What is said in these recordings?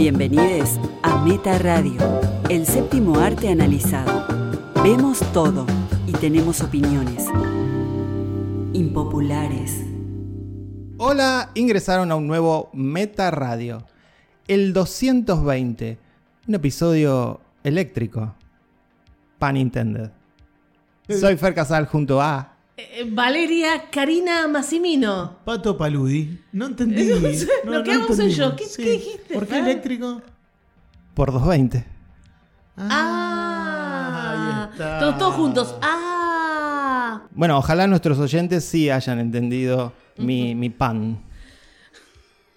Bienvenidos a Meta Radio, el séptimo arte analizado. Vemos todo y tenemos opiniones. Impopulares. Hola, ingresaron a un nuevo Meta Radio, el 220, un episodio eléctrico, pan intended. Soy Fer Casal junto a... Eh, Valeria Karina Massimino. Pato Paludi. No entendí. No sé, lo que hago soy entendí. yo. ¿Qué- qué dijiste, ¿Por qué eléctrico? por 220. Ah, ahí está. Todos, todos juntos. Ah. Bueno, ojalá nuestros oyentes sí hayan entendido mi, mi pan.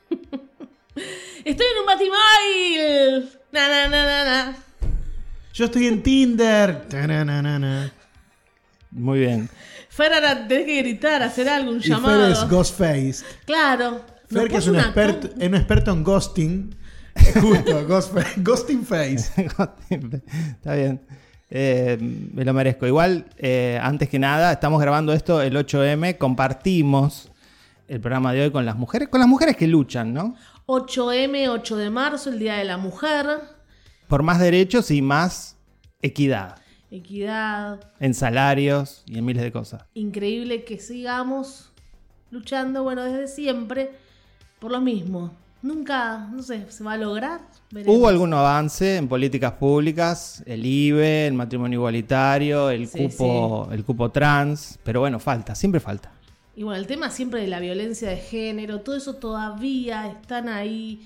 Estoy en un batimóvil. Na, na, na, na, na. Yo estoy en Tinder. Taranana. Muy bien. Fer, ahora tenés que gritar, hacer algo, un Y llamado. Fer es Ghostface. Claro. Fer, ¿No que es un experto, un experto en ghosting. Justo, ghost- ghosting face. Está bien. Eh, me lo merezco. Igual, eh, antes que nada, estamos grabando esto el 8M. Compartimos el programa de hoy con las mujeres, con las mujeres que luchan, ¿no? 8M, 8 de marzo, el Día de la Mujer. Por más derechos y más equidad Equidad. en salarios y en miles de cosas. Increíble que sigamos luchando, bueno, desde siempre, por lo mismo. Nunca, no sé, ¿se va a lograr? Veremos. Hubo algún avance en políticas públicas, el IBE, el matrimonio igualitario, el Sí, cupo, el cupo trans, pero bueno, falta, siempre falta. Y bueno, el tema siempre de la violencia de género, todo eso todavía están ahí,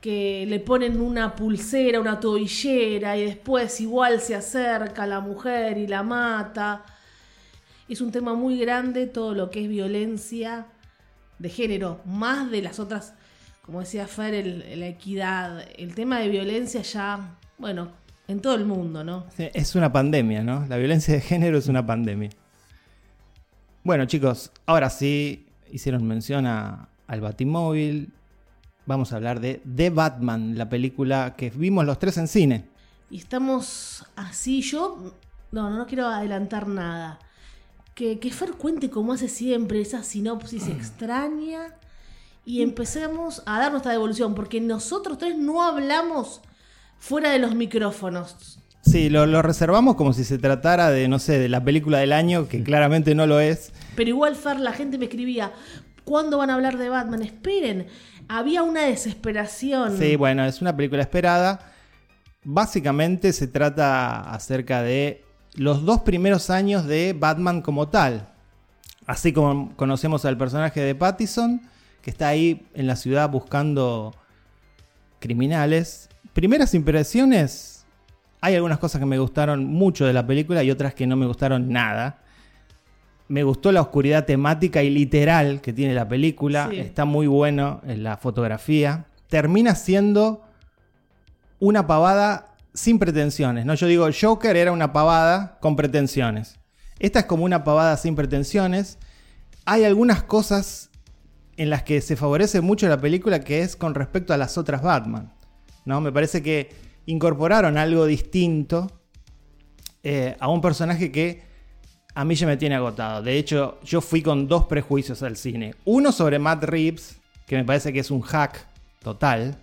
que le ponen una pulsera, una tobillera y después igual se acerca a la mujer y la mata. Es un tema muy grande todo lo que es violencia de género, más de las otras, como decía Fer, la equidad. El tema de violencia ya, bueno, en todo el mundo, ¿no? Es una pandemia, ¿no? La violencia de género es una pandemia. Bueno, chicos, ahora sí hicieron mención a- al Batimóvil. Vamos a hablar de The Batman, la película que vimos los tres en cine. Y estamos así, yo no, no quiero adelantar nada. Que, que Fer cuente como hace siempre esa sinopsis extraña y empecemos a dar nuestra devolución, porque nosotros tres no hablamos fuera de los micrófonos. Sí, lo, lo reservamos como si se tratara de, no sé, de la película del año, que claramente no lo es. Pero igual Fer, la gente me escribía, ¿cuándo van a hablar de Batman? Esperen, había una desesperación. Sí, bueno, es una película esperada. Básicamente se trata acerca de los dos primeros años de Batman como tal. Así como conocemos al personaje de Pattison, que está ahí en la ciudad buscando criminales. Primeras impresiones, hay algunas cosas que me gustaron mucho de la película y otras que no me gustaron nada. Me gustó la oscuridad temática y literal que tiene la película. Sí. Está muy bueno en la fotografía. Termina siendo una pavada sin pretensiones. ¿no? Yo digo, Joker era una pavada con pretensiones. Esta es como una pavada sin pretensiones. Hay algunas cosas en las que se favorece mucho la película que es con respecto a las otras Batman. ¿no? Me parece que incorporaron algo distinto eh, a un personaje que a mí ya me tiene agotado. De hecho, yo fui con dos prejuicios al cine. Uno sobre Matt Reeves, que me parece que es un hack total.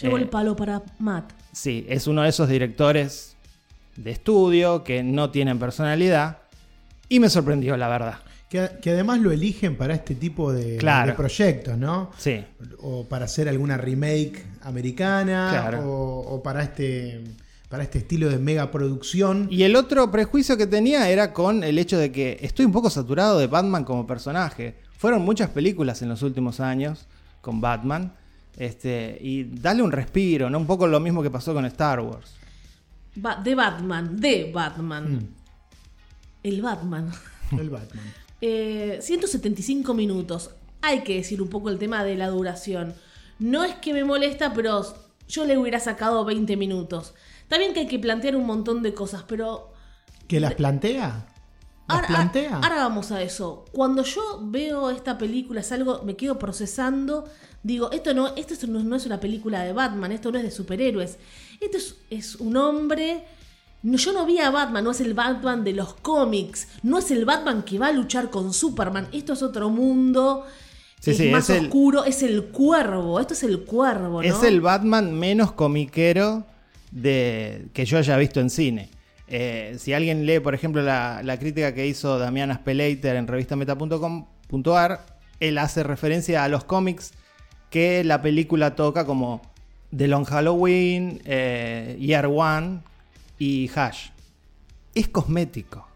Llegó Eh. el palo para Matt. Sí, es uno de esos directores de estudio que no tienen personalidad. Y me sorprendió, la verdad. Que, que además lo eligen para este tipo de, Claro. de proyectos, ¿no? Sí. O para hacer alguna remake americana. Claro. O, o para este. Para este estilo de mega producción. Y el otro prejuicio que tenía era con el hecho de que estoy un poco saturado de Batman como personaje. Fueron muchas películas en los últimos años con Batman. Este, y darle un respiro, ¿no? Un poco lo mismo que pasó con Star Wars. Ba- de Batman, de Batman. Mm, El Batman. el Batman. Eh, 175 minutos. Hay que decir un poco el tema de la duración. No es que me molesta, pero yo le hubiera sacado 20 minutos. También que hay que plantear un montón de cosas, pero ¿Que las plantea? ¿Las ahora, plantea? ahora vamos a eso. Cuando yo veo esta película, es algo, me quedo procesando. Digo, esto no, esto es- no, no es una película de Batman, esto no es de superhéroes. Esto es, es un hombre. no- yo no vi a Batman, no es el Batman de los cómics, no es el Batman que va a luchar con Superman. Esto es otro mundo Sí, es sí, más es el- oscuro, es el cuervo. Esto es el cuervo, ¿no? Es el Batman menos comiquero de, que yo haya visto en cine. Eh, si alguien lee, por ejemplo, la, la crítica que hizo Damián Aspelater en revistameta.com.ar, él hace referencia a los cómics que la película toca como The Long Halloween, eh, Year One y Hash. Es cosmético.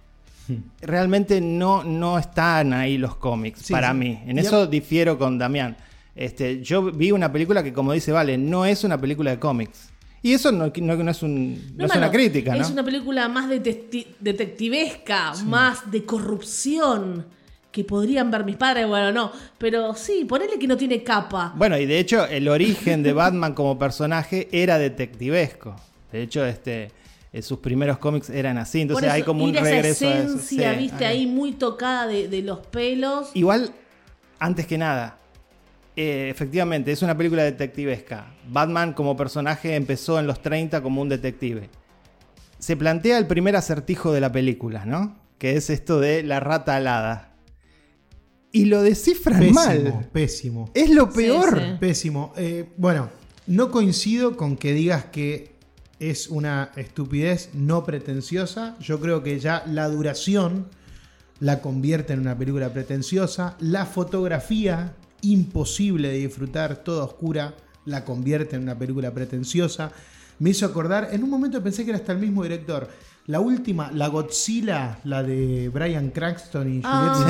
Realmente no, no están ahí los cómics Sí, para sí. mí. En eso difiero con Damián. Este, yo vi una película que, como dice Vale, no es una película de cómics. Y eso no, no- no es, un- no es mano, una crítica, ¿no? Es una película más detecti- detectivesca, más de corrupción. Que podrían ver mis padres, bueno, no. Pero sí, ponele que no tiene capa. Bueno, y de hecho, el origen de Batman como personaje era detectivesco. De hecho, este, eh, sus primeros cómics eran así. Entonces eso, hay como un regreso esa a eso. esencia, Sí, viste, ahí muy tocada de, de los pelos. Igual, antes que nada, eh, efectivamente, es una película detectivesca. Batman como personaje empezó en los 30 como un detective. Se plantea el primer acertijo de la película, ¿no? Que es esto de la rata alada. Y lo descifran Pésimo, mal. pésimo. Es lo Sí, peor. sí. Pésimo. Eh, bueno, no coincido con que digas que es una estupidez no pretenciosa. Yo creo que ya la duración la convierte en una película pretenciosa. La fotografía, imposible de disfrutar, toda oscura, la convierte en una película pretenciosa. Me hizo acordar, en un momento pensé que era hasta el mismo director. La última, la Godzilla, la de Brian Cranston y Juliette Ah,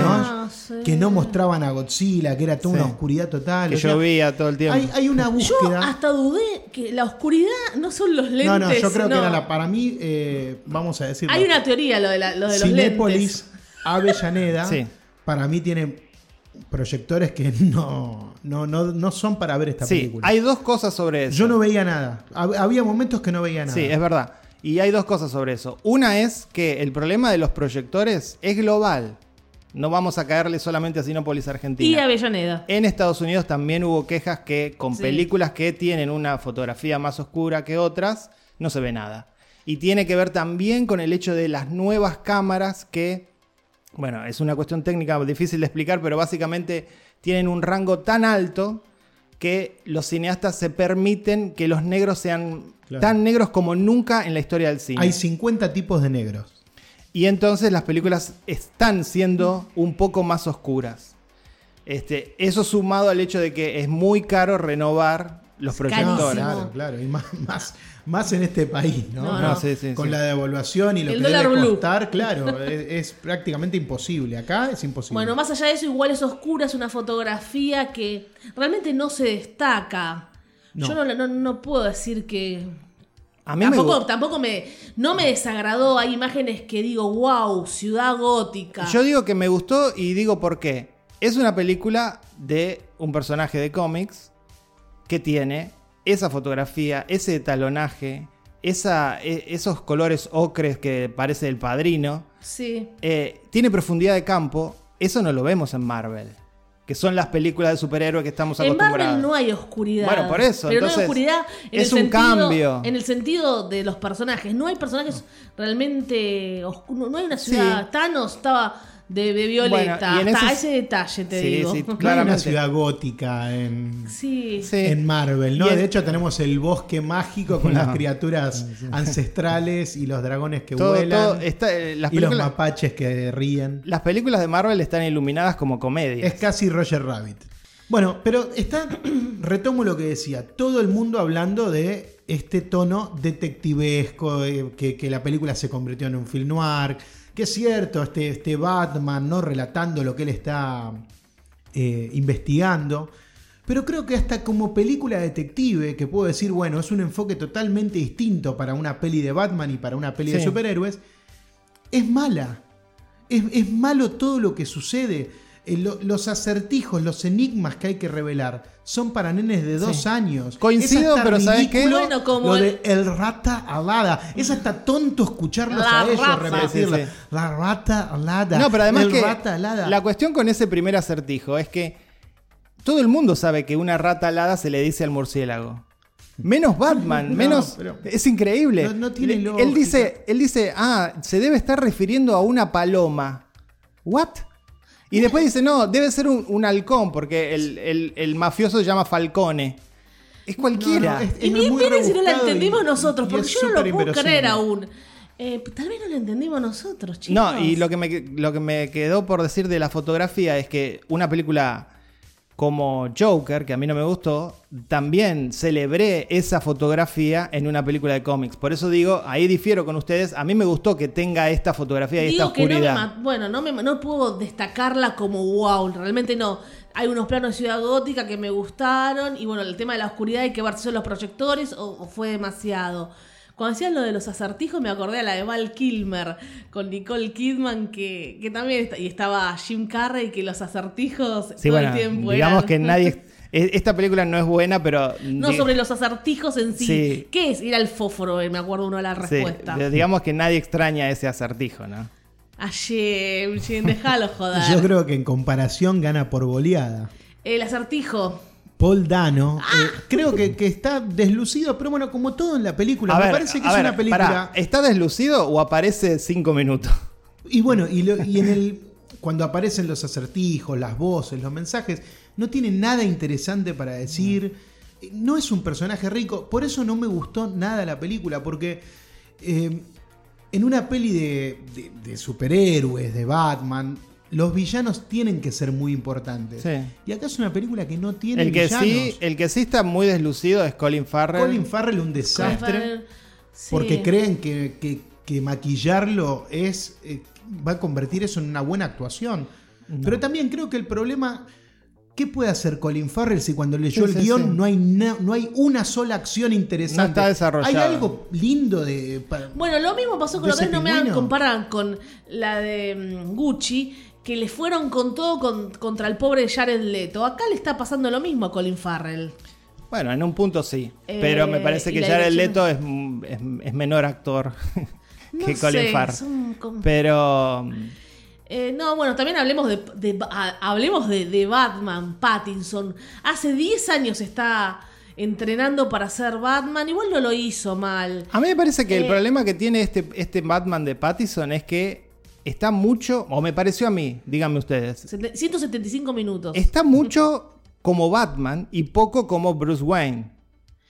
Binoche, sí. que no mostraban a Godzilla, que era toda Sí. una oscuridad total. Que o sea, llovía todo el tiempo. hay, hay una Yo búsqueda. hasta dudé que la oscuridad no son los lentes. no, no, yo creo que era la. Para mí, eh, vamos a decir. Hay una teoría lo de, la- lo de los Cinépolis lentes. Avellaneda. Sí. Para mí tiene proyectores que no, no, no, no son para ver esta Sí, película. hay dos cosas sobre eso. Yo no veía nada. Hab- Había momentos que no veía nada. Sí, es verdad. Y hay dos cosas sobre eso. Una es que el problema de los proyectores es global. No vamos a caerle solamente a Sinópolis Argentina. Y Avellaneda. En Estados Unidos también hubo quejas que con Sí. películas que tienen una fotografía más oscura que otras, no se ve nada. Y tiene que ver también con el hecho de las nuevas cámaras que, bueno, es una cuestión técnica difícil de explicar, pero básicamente tienen un rango tan alto que los cineastas se permiten que los negros sean Claro. tan negros como nunca en la historia del cine. Hay 50 tipos de negros. Y entonces las películas están siendo un poco más oscuras. Este, eso sumado al hecho de que es muy caro renovar los Es proyectores. Claro, claro. Y más, más, más en este país, ¿no? No, no. sí, sí, Con sí. la devaluación y lo El que dólar debe blue. costar, claro, es, es prácticamente imposible. Acá es imposible. Bueno, más allá de eso, igual es oscura, es una fotografía que realmente no se destaca. No. Yo no, no, no puedo decir que. A mí me tampoco, gu- tampoco me. No me desagradó. Hay imágenes que digo, wow, ciudad gótica. Yo digo que me gustó y digo por qué. Es una película de un personaje de cómics que tiene esa fotografía, ese talonaje, esa, e- esos colores ocres que parece el padrino. Sí. Eh, tiene profundidad de campo. Eso no lo vemos en Marvel. Que son las películas de superhéroes que estamos En acostumbrados. Marvel no hay oscuridad. Bueno, por eso, Pero entonces, no hay oscuridad en es el un sentido, cambio. En el sentido de los personajes. No hay personajes realmente oscuros. No hay una ciudad. Sí. Thanos estaba de, de violeta. Bueno, Hasta ese- ese detalle te Sí, digo. sí, hay una claramente. ciudad gótica en, Sí. Sí. en Marvel, ¿no? En- De hecho, tenemos el bosque mágico con No. las criaturas ancestrales y los dragones que Todo- vuelan. todo está- eh, las, y los mapaches que ríen. las películas de Marvel están iluminadas como comedias. Es casi Roger Rabbit. Bueno, pero está, retomo lo que decía, todo el mundo hablando de este tono detectivesco, eh, que, que la película se convirtió en un film noir, que es cierto, este, este Batman, ¿no? Relatando lo que él está eh, investigando. Pero creo que hasta como película detective, que puedo decir, bueno, es un enfoque totalmente distinto para una peli de Batman y para una peli de superhéroes, es mala. Es, es malo todo lo que sucede. Eh, lo- los acertijos, los enigmas que hay que revelar son para nenes de dos Sí. años. Coincido, pero ¿sabes qué? Bueno, como lo el- de el rata alada. Es hasta tonto escucharlos La a ellos rata. repetirla. Sí, sí, sí. La rata alada. No, pero además el que rata alada. la cuestión con ese primer acertijo es que todo el mundo sabe que una rata alada se le dice al murciélago. Menos Batman, No, menos. pero- es increíble. No- no tiene lógica. Él dice, él dice, ah, se debe estar refiriendo a una paloma. ¿What? Y después dice, no, debe ser un, un halcón, porque el, el- el mafioso se llama Falcone. Es cualquiera. No, no, es- Y bien, miren si no la y- entendimos nosotros, porque yo no lo puedo creer aún. Eh, tal vez no lo entendimos nosotros, chicos. No, y lo que, me, lo que me quedó por decir de la fotografía es que una película como Joker, que a mí no me gustó, también celebré esa fotografía en una película de cómics. Por eso digo, ahí difiero con ustedes. A mí me gustó que tenga esta fotografía y Digo esta que no me oscuridad. ma- bueno, no, me, no puedo destacarla como wow, realmente no. Hay unos planos de Ciudad Gótica que me gustaron y bueno, el tema de la oscuridad hay que ver si son los proyectores o, o fue demasiado. Cuando decían lo de los acertijos me acordé a la de Val Kilmer con Nicole Kidman que, que también está- y estaba Jim Carrey que los acertijos Sí, todo bueno, el tiempo digamos eran- que nadie... Esta película no es buena, pero... No, sobre los acertijos en sí. Sí. ¿Qué es? Ir al fósforo, eh, me acuerdo uno de la respuesta. digamos que nadie extraña ese acertijo, ¿no? A Jim, Jim, déjalo joder. Yo creo que en comparación gana por goleada. El acertijo. Paul Dano, Ah. eh, creo que, que está deslucido, pero bueno, como todo en la película, A me ver, parece que es ver, una película. pará, ¿está deslucido o aparece cinco minutos? Y bueno, y, lo- y en el. Cuando aparecen los acertijos, las voces, los mensajes, no tiene nada interesante para decir. No es un personaje rico. Por eso no me gustó nada la película. Porque eh, en una peli de, de- de superhéroes, de Batman, los villanos tienen que ser muy importantes. Sí. Y acá es una película que no tiene El que, villanos. sí, el que sí está muy deslucido es Colin Farrell. Colin Farrell un desastre. Sí. Porque creen que, que- que maquillarlo es eh, va a convertir eso en una buena actuación. Pero también creo que el problema. ¿Qué puede hacer Colin Farrell si cuando leyó Sí, el sí, guion sí. no, hay na- no hay una sola acción interesante? No está desarrollado. Hay algo lindo de. Bueno, lo mismo pasó con ¿De lo que no me comparar con la de mm, Gucci, que le fueron con todo con- contra el pobre Jared Leto. Acá le está pasando lo mismo a Colin Farrell. Bueno, en un punto sí. Eh, pero me parece que Jared Leto es, es- es menor actor No que Colin Farrell. son Pero Eh, no, bueno, también hablemos de, de- a- hablemos de, de Batman, Pattinson. Hace 10 años está entrenando para ser Batman. Igual no lo hizo mal. a mí me parece que el Eh. problema que tiene este, este Batman de Pattison es que está mucho, o me pareció a mí, díganme ustedes, Sete- 175 minutos. está mucho como Batman y poco como Bruce Wayne.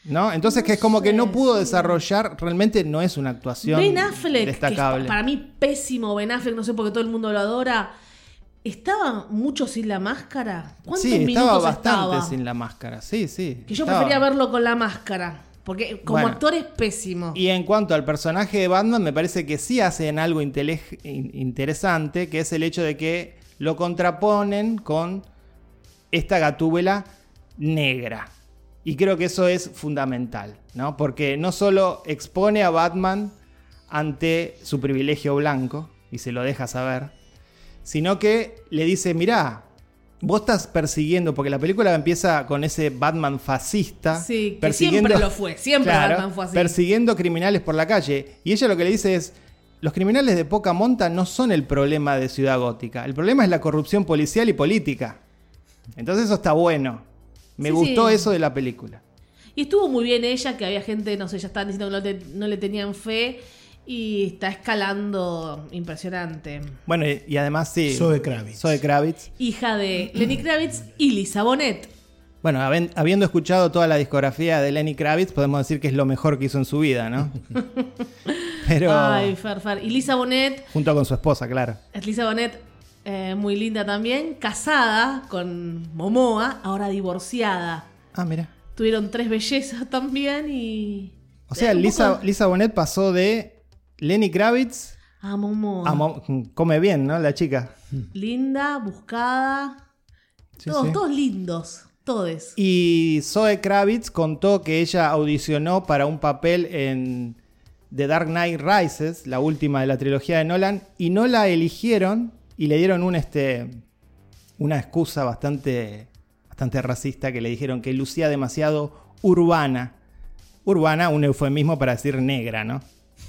¿No? Entonces No que es como que no pudo sí. desarrollar, realmente no es una actuación Ben Affleck, que para mí pésimo Ben Affleck, no sé por qué todo el mundo lo adora. ¿Estaba mucho sin la máscara? ¿Cuántos Sí, minutos estaba bastante estaba? sin la máscara. Sí, sí. Que yo estaba. prefería verlo con la máscara. Porque como Bueno. actor es pésimo. Y en cuanto al personaje de Batman, me parece que sí hacen algo interesante, que es el hecho de que lo contraponen con esta gatúbela negra. Y creo que eso es fundamental, ¿no? Porque no solo expone a Batman ante su privilegio blanco, y se lo deja saber, sino que le dice, mirá, vos estás persiguiendo, porque la película empieza con ese Batman fascista, Sí, que siempre lo fue, siempre Batman fue así. persiguiendo criminales por la calle. Y ella lo que le dice es, los criminales de poca monta no son el problema de Ciudad Gótica, el problema es la corrupción policial y política. Entonces eso está bueno. Me Sí, gustó sí. eso de la película. Y estuvo muy bien ella, que había gente, no sé, ya estaban diciendo que no, te- no le tenían fe. Y está escalando impresionante. Bueno, y, y además sí. Zoe Kravitz. Zoe Kravitz. Hija de Lenny Kravitz y Lisa Bonet. Bueno, habiendo escuchado toda la discografía de Lenny Kravitz, podemos decir que es lo mejor que hizo en su vida, ¿no? Pero Ay, Fer, Fer. Y Lisa Bonet, junto con su esposa, claro. es Lisa Bonet, eh, muy linda también, casada con Momoa, ahora divorciada. Ah, mira. Tuvieron tres bellezas también y. O sea, Lisa, Lisa Bonet pasó de Lenny Kravitz A Momoa. a Mo- come bien, ¿no? La chica. Linda, buscada. Sí, todos, sí. todos lindos. Todes. Y Zoe Kravitz contó que ella audicionó para un papel en The Dark Knight Rises, la última de la trilogía de Nolan, y no la eligieron y le dieron un este una excusa bastante bastante racista que le dijeron que lucía demasiado urbana. Urbana, un eufemismo para decir negra, ¿no?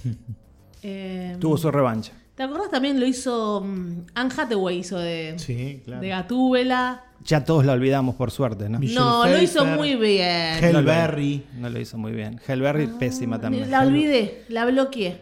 Eh, Tuvo su revancha. ¿Te acordás también lo hizo mm, Anne Hathaway hizo de, Sí, claro. de Gatúbela? Ya todos la olvidamos por suerte, ¿no? Michelle No, lo hizo muy bien. Hell No lo- Berry. No lo hizo muy bien. Hellberry, pésima también. La olvidé, la bloqueé.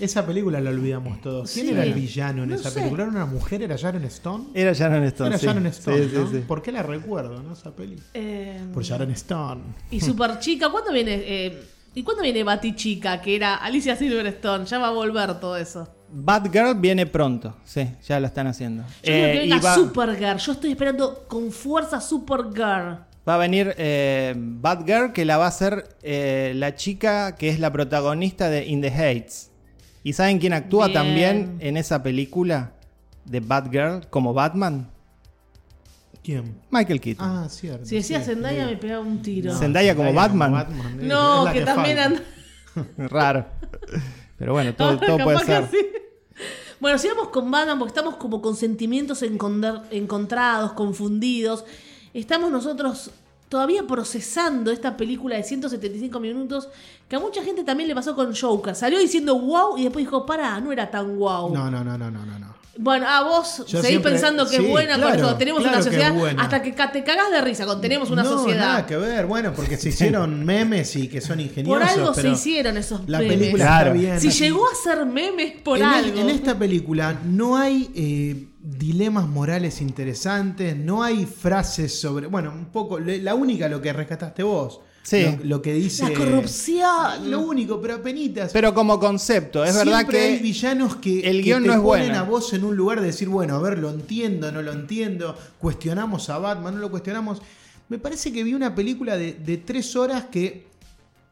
Esa película la olvidamos todos. ¿Quién Sí. era el villano en No esa sé. película? ¿Era una mujer? ¿Era Sharon Stone? Era Sharon Stone. Era sí. Sharon Stone, Sí, sí, ¿no? sí. ¿Por qué la recuerdo, no? Esa peli. Eh, Por Sharon Stone. y Super Chica, ¿cuándo viene? eh, ¿Y cuándo viene Batichica? Que era Alicia Silverstone. Ya va a volver todo eso. Batgirl viene pronto. Sí, ya lo están haciendo. Yo quiero Eh, que venga va, Supergirl. Yo estoy esperando con fuerza Supergirl. va a venir eh, Batgirl, que la va a hacer eh, la chica que es la protagonista de In the Heights. ¿Y saben quién actúa Bien. también en esa película de Batgirl como Batman? ¿Quién? Michael Keaton. Ah, cierto. Si decía Zendaya me pegaba un tiro. Zendaya como Batman. es- No, que, también anda. Raro. Pero bueno, todo, Ahora todo puede ser. sí. Bueno, sigamos con Batman porque estamos como con sentimientos encontrados, confundidos. Estamos nosotros todavía procesando esta película de 175 minutos que a mucha gente también le pasó con Joker. Salió diciendo wow y después dijo, pará, no era tan wow. No, no, no, no, no, no. No. Bueno, a vos Yo seguís siempre- pensando que sí, es buena claro, eso. Tenemos claro una sociedad hasta que te cagás de risa con tenemos una no, sociedad. nada que ver. Bueno, porque se hicieron memes y que son ingeniosos. Por algo se hicieron esos La memes. película Claro. está bien. Si llegó a ser memes por en, el- algo. en esta película no hay eh, dilemas morales interesantes, no hay frases sobre. Bueno, un poco. La única lo que rescataste vos. Sí. Lo, lo que dice. La corrupción. Lo único, pero apenitas. Pero como concepto, es verdad Siempre hay que villanos que, el que guion te no es ponen bueno. a vos en un lugar de decir, bueno, a ver, lo entiendo, no lo entiendo, cuestionamos a Batman, no lo cuestionamos. Me parece que vi una película de, de tres horas que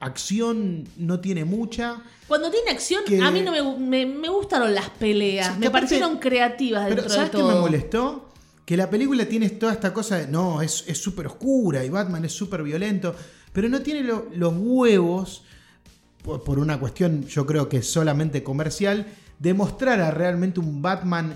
acción no tiene mucha. Cuando tiene acción, que- a mí no me, me- me gustaron las peleas. Sí, que me aparte- parecieron creativas Pero dentro ¿sabes de qué todo. me molestó? Que la película tiene toda esta cosa de, no, es es súper oscura y Batman es súper violento, pero no tiene lo- los huevos, por, por una cuestión yo creo que solamente comercial, de mostrar a realmente un Batman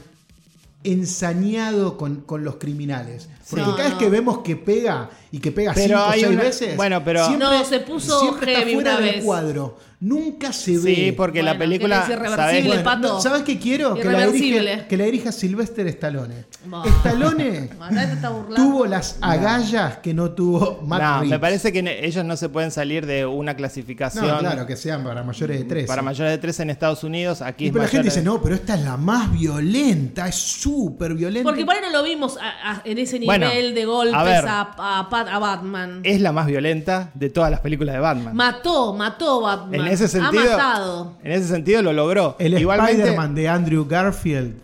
ensañado con, con los criminales. Porque No, cada no. vez que vemos que pega y que pega Pero cinco o seis una- veces, bueno, pero- No, se puso siempre está heavy fuera una del vez. cuadro. Nunca se ve. Sí, porque la película. que ¿sabes? Bueno, Pato. no, ¿Sabes qué quiero? Que la, dirige, que la dirija Sylvester Stallone. Bah. Stallone está tuvo las agallas que no tuvo Matt No, Reeves. me parece que ellos no se pueden salir de una clasificación No, claro, que sean para mayores de tres. para mayores de 13 en Estados Unidos. Aquí Y es pero la gente dice, no, pero esta es la más violenta, es súper violenta. Porque por ahí no lo vimos a- a- en ese nivel Bueno, de golpes a ver. a, a Pat- a Batman. Es la más violenta de todas las películas de Batman. Mató, mató Batman. en ese sentido, Ha matado. en ese sentido lo logró. El Igualmente, Spider-Man de Andrew Garfield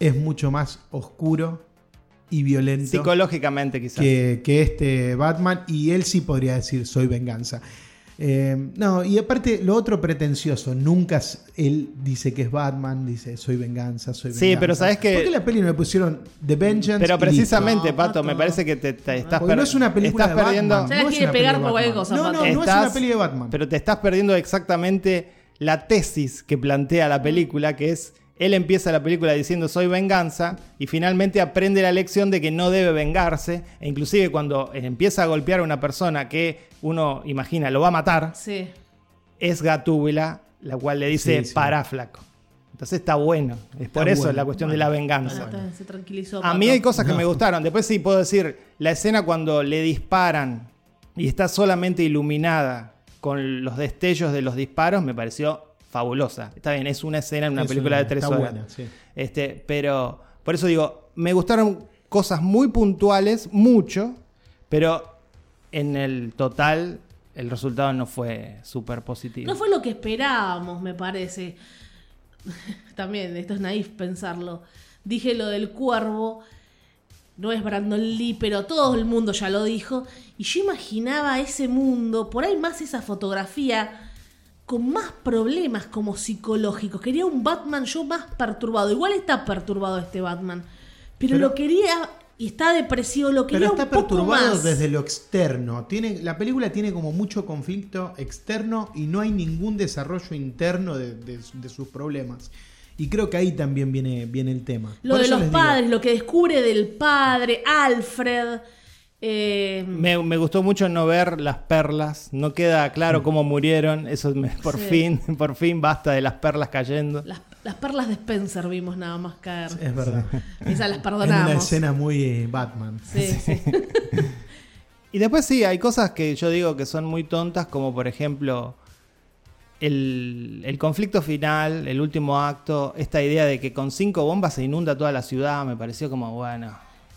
es mucho más oscuro y violento psicológicamente quizás. que, que este Batman. Y él sí podría decir, soy venganza. Eh, no, y aparte, lo otro pretencioso, nunca él dice que es Batman, dice soy venganza, soy venganza. Sí, pero ¿sabes qué? ¿Por qué la peli no le pusieron The Vengeance? Pero precisamente, No, Pato, Pato. me parece que te, te estás Porque per- no es una película estás de perdiendo, Batman. No es quiere una peli pegar de por cualquier Batman. cosa, No, no, no es una peli de Batman. Pero te estás perdiendo exactamente la tesis que plantea la película, que es él empieza la película diciendo soy venganza y finalmente aprende la lección de que no debe vengarse e inclusive cuando empieza a golpear a una persona que uno imagina lo va a matar, Sí. es Gatúbela, la cual le dice Sí, sí. pará flaco. Entonces está bueno, es por eso bueno, la cuestión bueno. de la venganza. Bueno, se tranquilizó. A mí hay cosas que No. me gustaron. Después sí puedo decir, la escena cuando le disparan y está solamente iluminada con los destellos de los disparos me pareció fabulosa. Está bien, es una escena en una Es película una- de tres está horas. buena, sí. Este, pero por eso digo, me gustaron cosas muy puntuales, mucho, pero en el total el resultado no fue súper positivo. No fue lo que esperábamos, me parece. También, esto es naif pensarlo. Dije lo del cuervo. No es Brandon Lee, pero todo el mundo ya lo dijo. Y yo imaginaba ese mundo, por ahí más esa fotografía, con más problemas como psicológicos. Quería un Batman yo más perturbado. Igual está perturbado este Batman. Pero, Pero- lo quería y está depresivo, lo quería Pero está un poco perturbado más. desde lo externo. Tiene, la película tiene como mucho conflicto externo y no hay ningún desarrollo interno de, de- de sus problemas. Y creo que ahí también viene, viene el tema. Lo Por de los digo, padres, lo que descubre del padre, Alfred. Eh, Me, me gustó mucho no ver las perlas, no queda claro cómo murieron, eso me- por Sí. fin, por fin basta de las perlas cayendo. las, las perlas de Spencer vimos nada más caer. Es verdad. Esas las Es perdonamos. una escena muy eh, Batman. Sí, sí. Y después sí, hay cosas que yo digo que son muy tontas, como por ejemplo el, el conflicto final, el último acto, esta idea de que con cinco bombas se inunda toda la ciudad, me pareció como, bueno,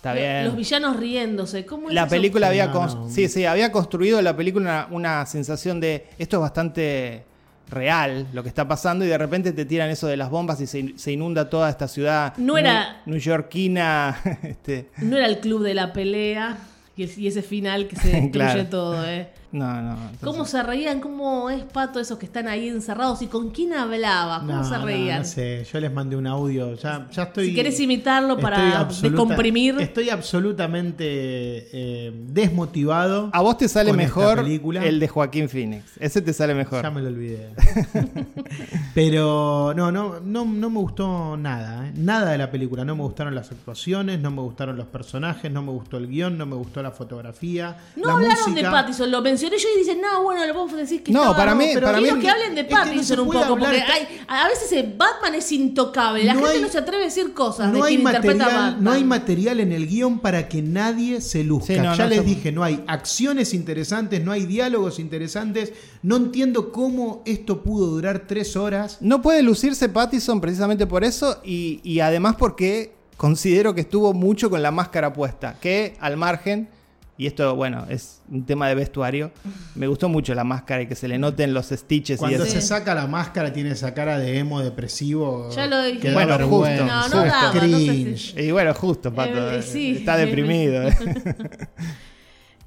está bien. Los villanos riéndose. ¿Cómo es La eso? película había, No, sí, sí, había construido la película una, una sensación de esto es bastante real lo que está pasando y de repente te tiran eso de las bombas y se, se inunda toda esta ciudad No era- new- newyorkina este, No era el club de la pelea y, es- y ese final que se destruye Claro. todo, ¿eh? No no entonces- ¿Cómo se reían? ¿Cómo es Pato esos que están ahí encerrados? ¿Y con quién hablaba? ¿Cómo No, se reían? No, sé, yo les mandé un audio. Ya, ya estoy. Si querés imitarlo para absoluta- descomprimir. Estoy absolutamente eh, desmotivado. a vos te sale mejor película. el de Joaquín Phoenix ese te sale mejor Ya me lo olvidé. Pero no, no, no, no me gustó nada. ¿eh? Nada de la película. No me gustaron las actuaciones, no me gustaron los personajes, no me gustó el guion, no me gustó la fotografía. No la hablaron música. de Pattinson, lo mencioné yo y dicen, no, bueno, vos decís que No, estaba- para mí- pero para quiero mí- que hablen de es que no se Pattinson un puede poco, hablar, porque hay- a veces eh, Batman es intocable, la No gente hay- no se atreve a decir cosas de No hay, quien interpreta a material, Batman. no hay material en el guion para que nadie se luzca. Sí, no, ya no, les dije, no hay acciones interesantes, no hay diálogos interesantes. No entiendo cómo esto pudo durar tres horas. No puede lucirse Pattison precisamente por eso y, y además porque considero que estuvo mucho con la máscara puesta, que al margen, y esto bueno, es un tema de vestuario, me gustó mucho la máscara y que se le noten los stitches y Cuando eso. se saca la máscara tiene esa cara de emo depresivo. Ya lo dije. Bueno, justo. No, no daba, no sé si- Cringe. Y bueno, justo, Pato, Eh, eh, sí. está deprimido. eh.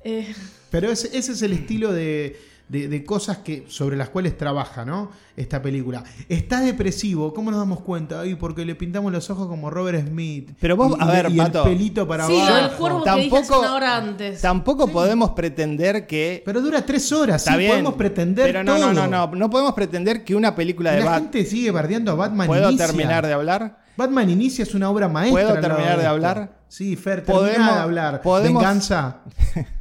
Eh, Pero ese, ese es el estilo de, de- de cosas que, sobre las cuales trabaja, ¿no? Esta película. Está depresivo, ¿cómo nos damos cuenta? Ay, porque le pintamos los ojos como Robert Smith. Pero vos, Y- a ver, y Pato. el pelito para sí, abajo. cuervo que dije hace Tampoco- una hora antes. Tampoco podemos pretender que... Pero dura tres horas, Está sí, bien, podemos pretender pero no, todo. no, no, no, no podemos pretender que una película de la Batman... gente sigue bardeando a Batman ¿Puedo Inicia. terminar de hablar? Batman Inicia es una obra maestra. ¿Puedo terminar de hablar? Sí, Fer, termina Podemos- de hablar. podemos- Venganza.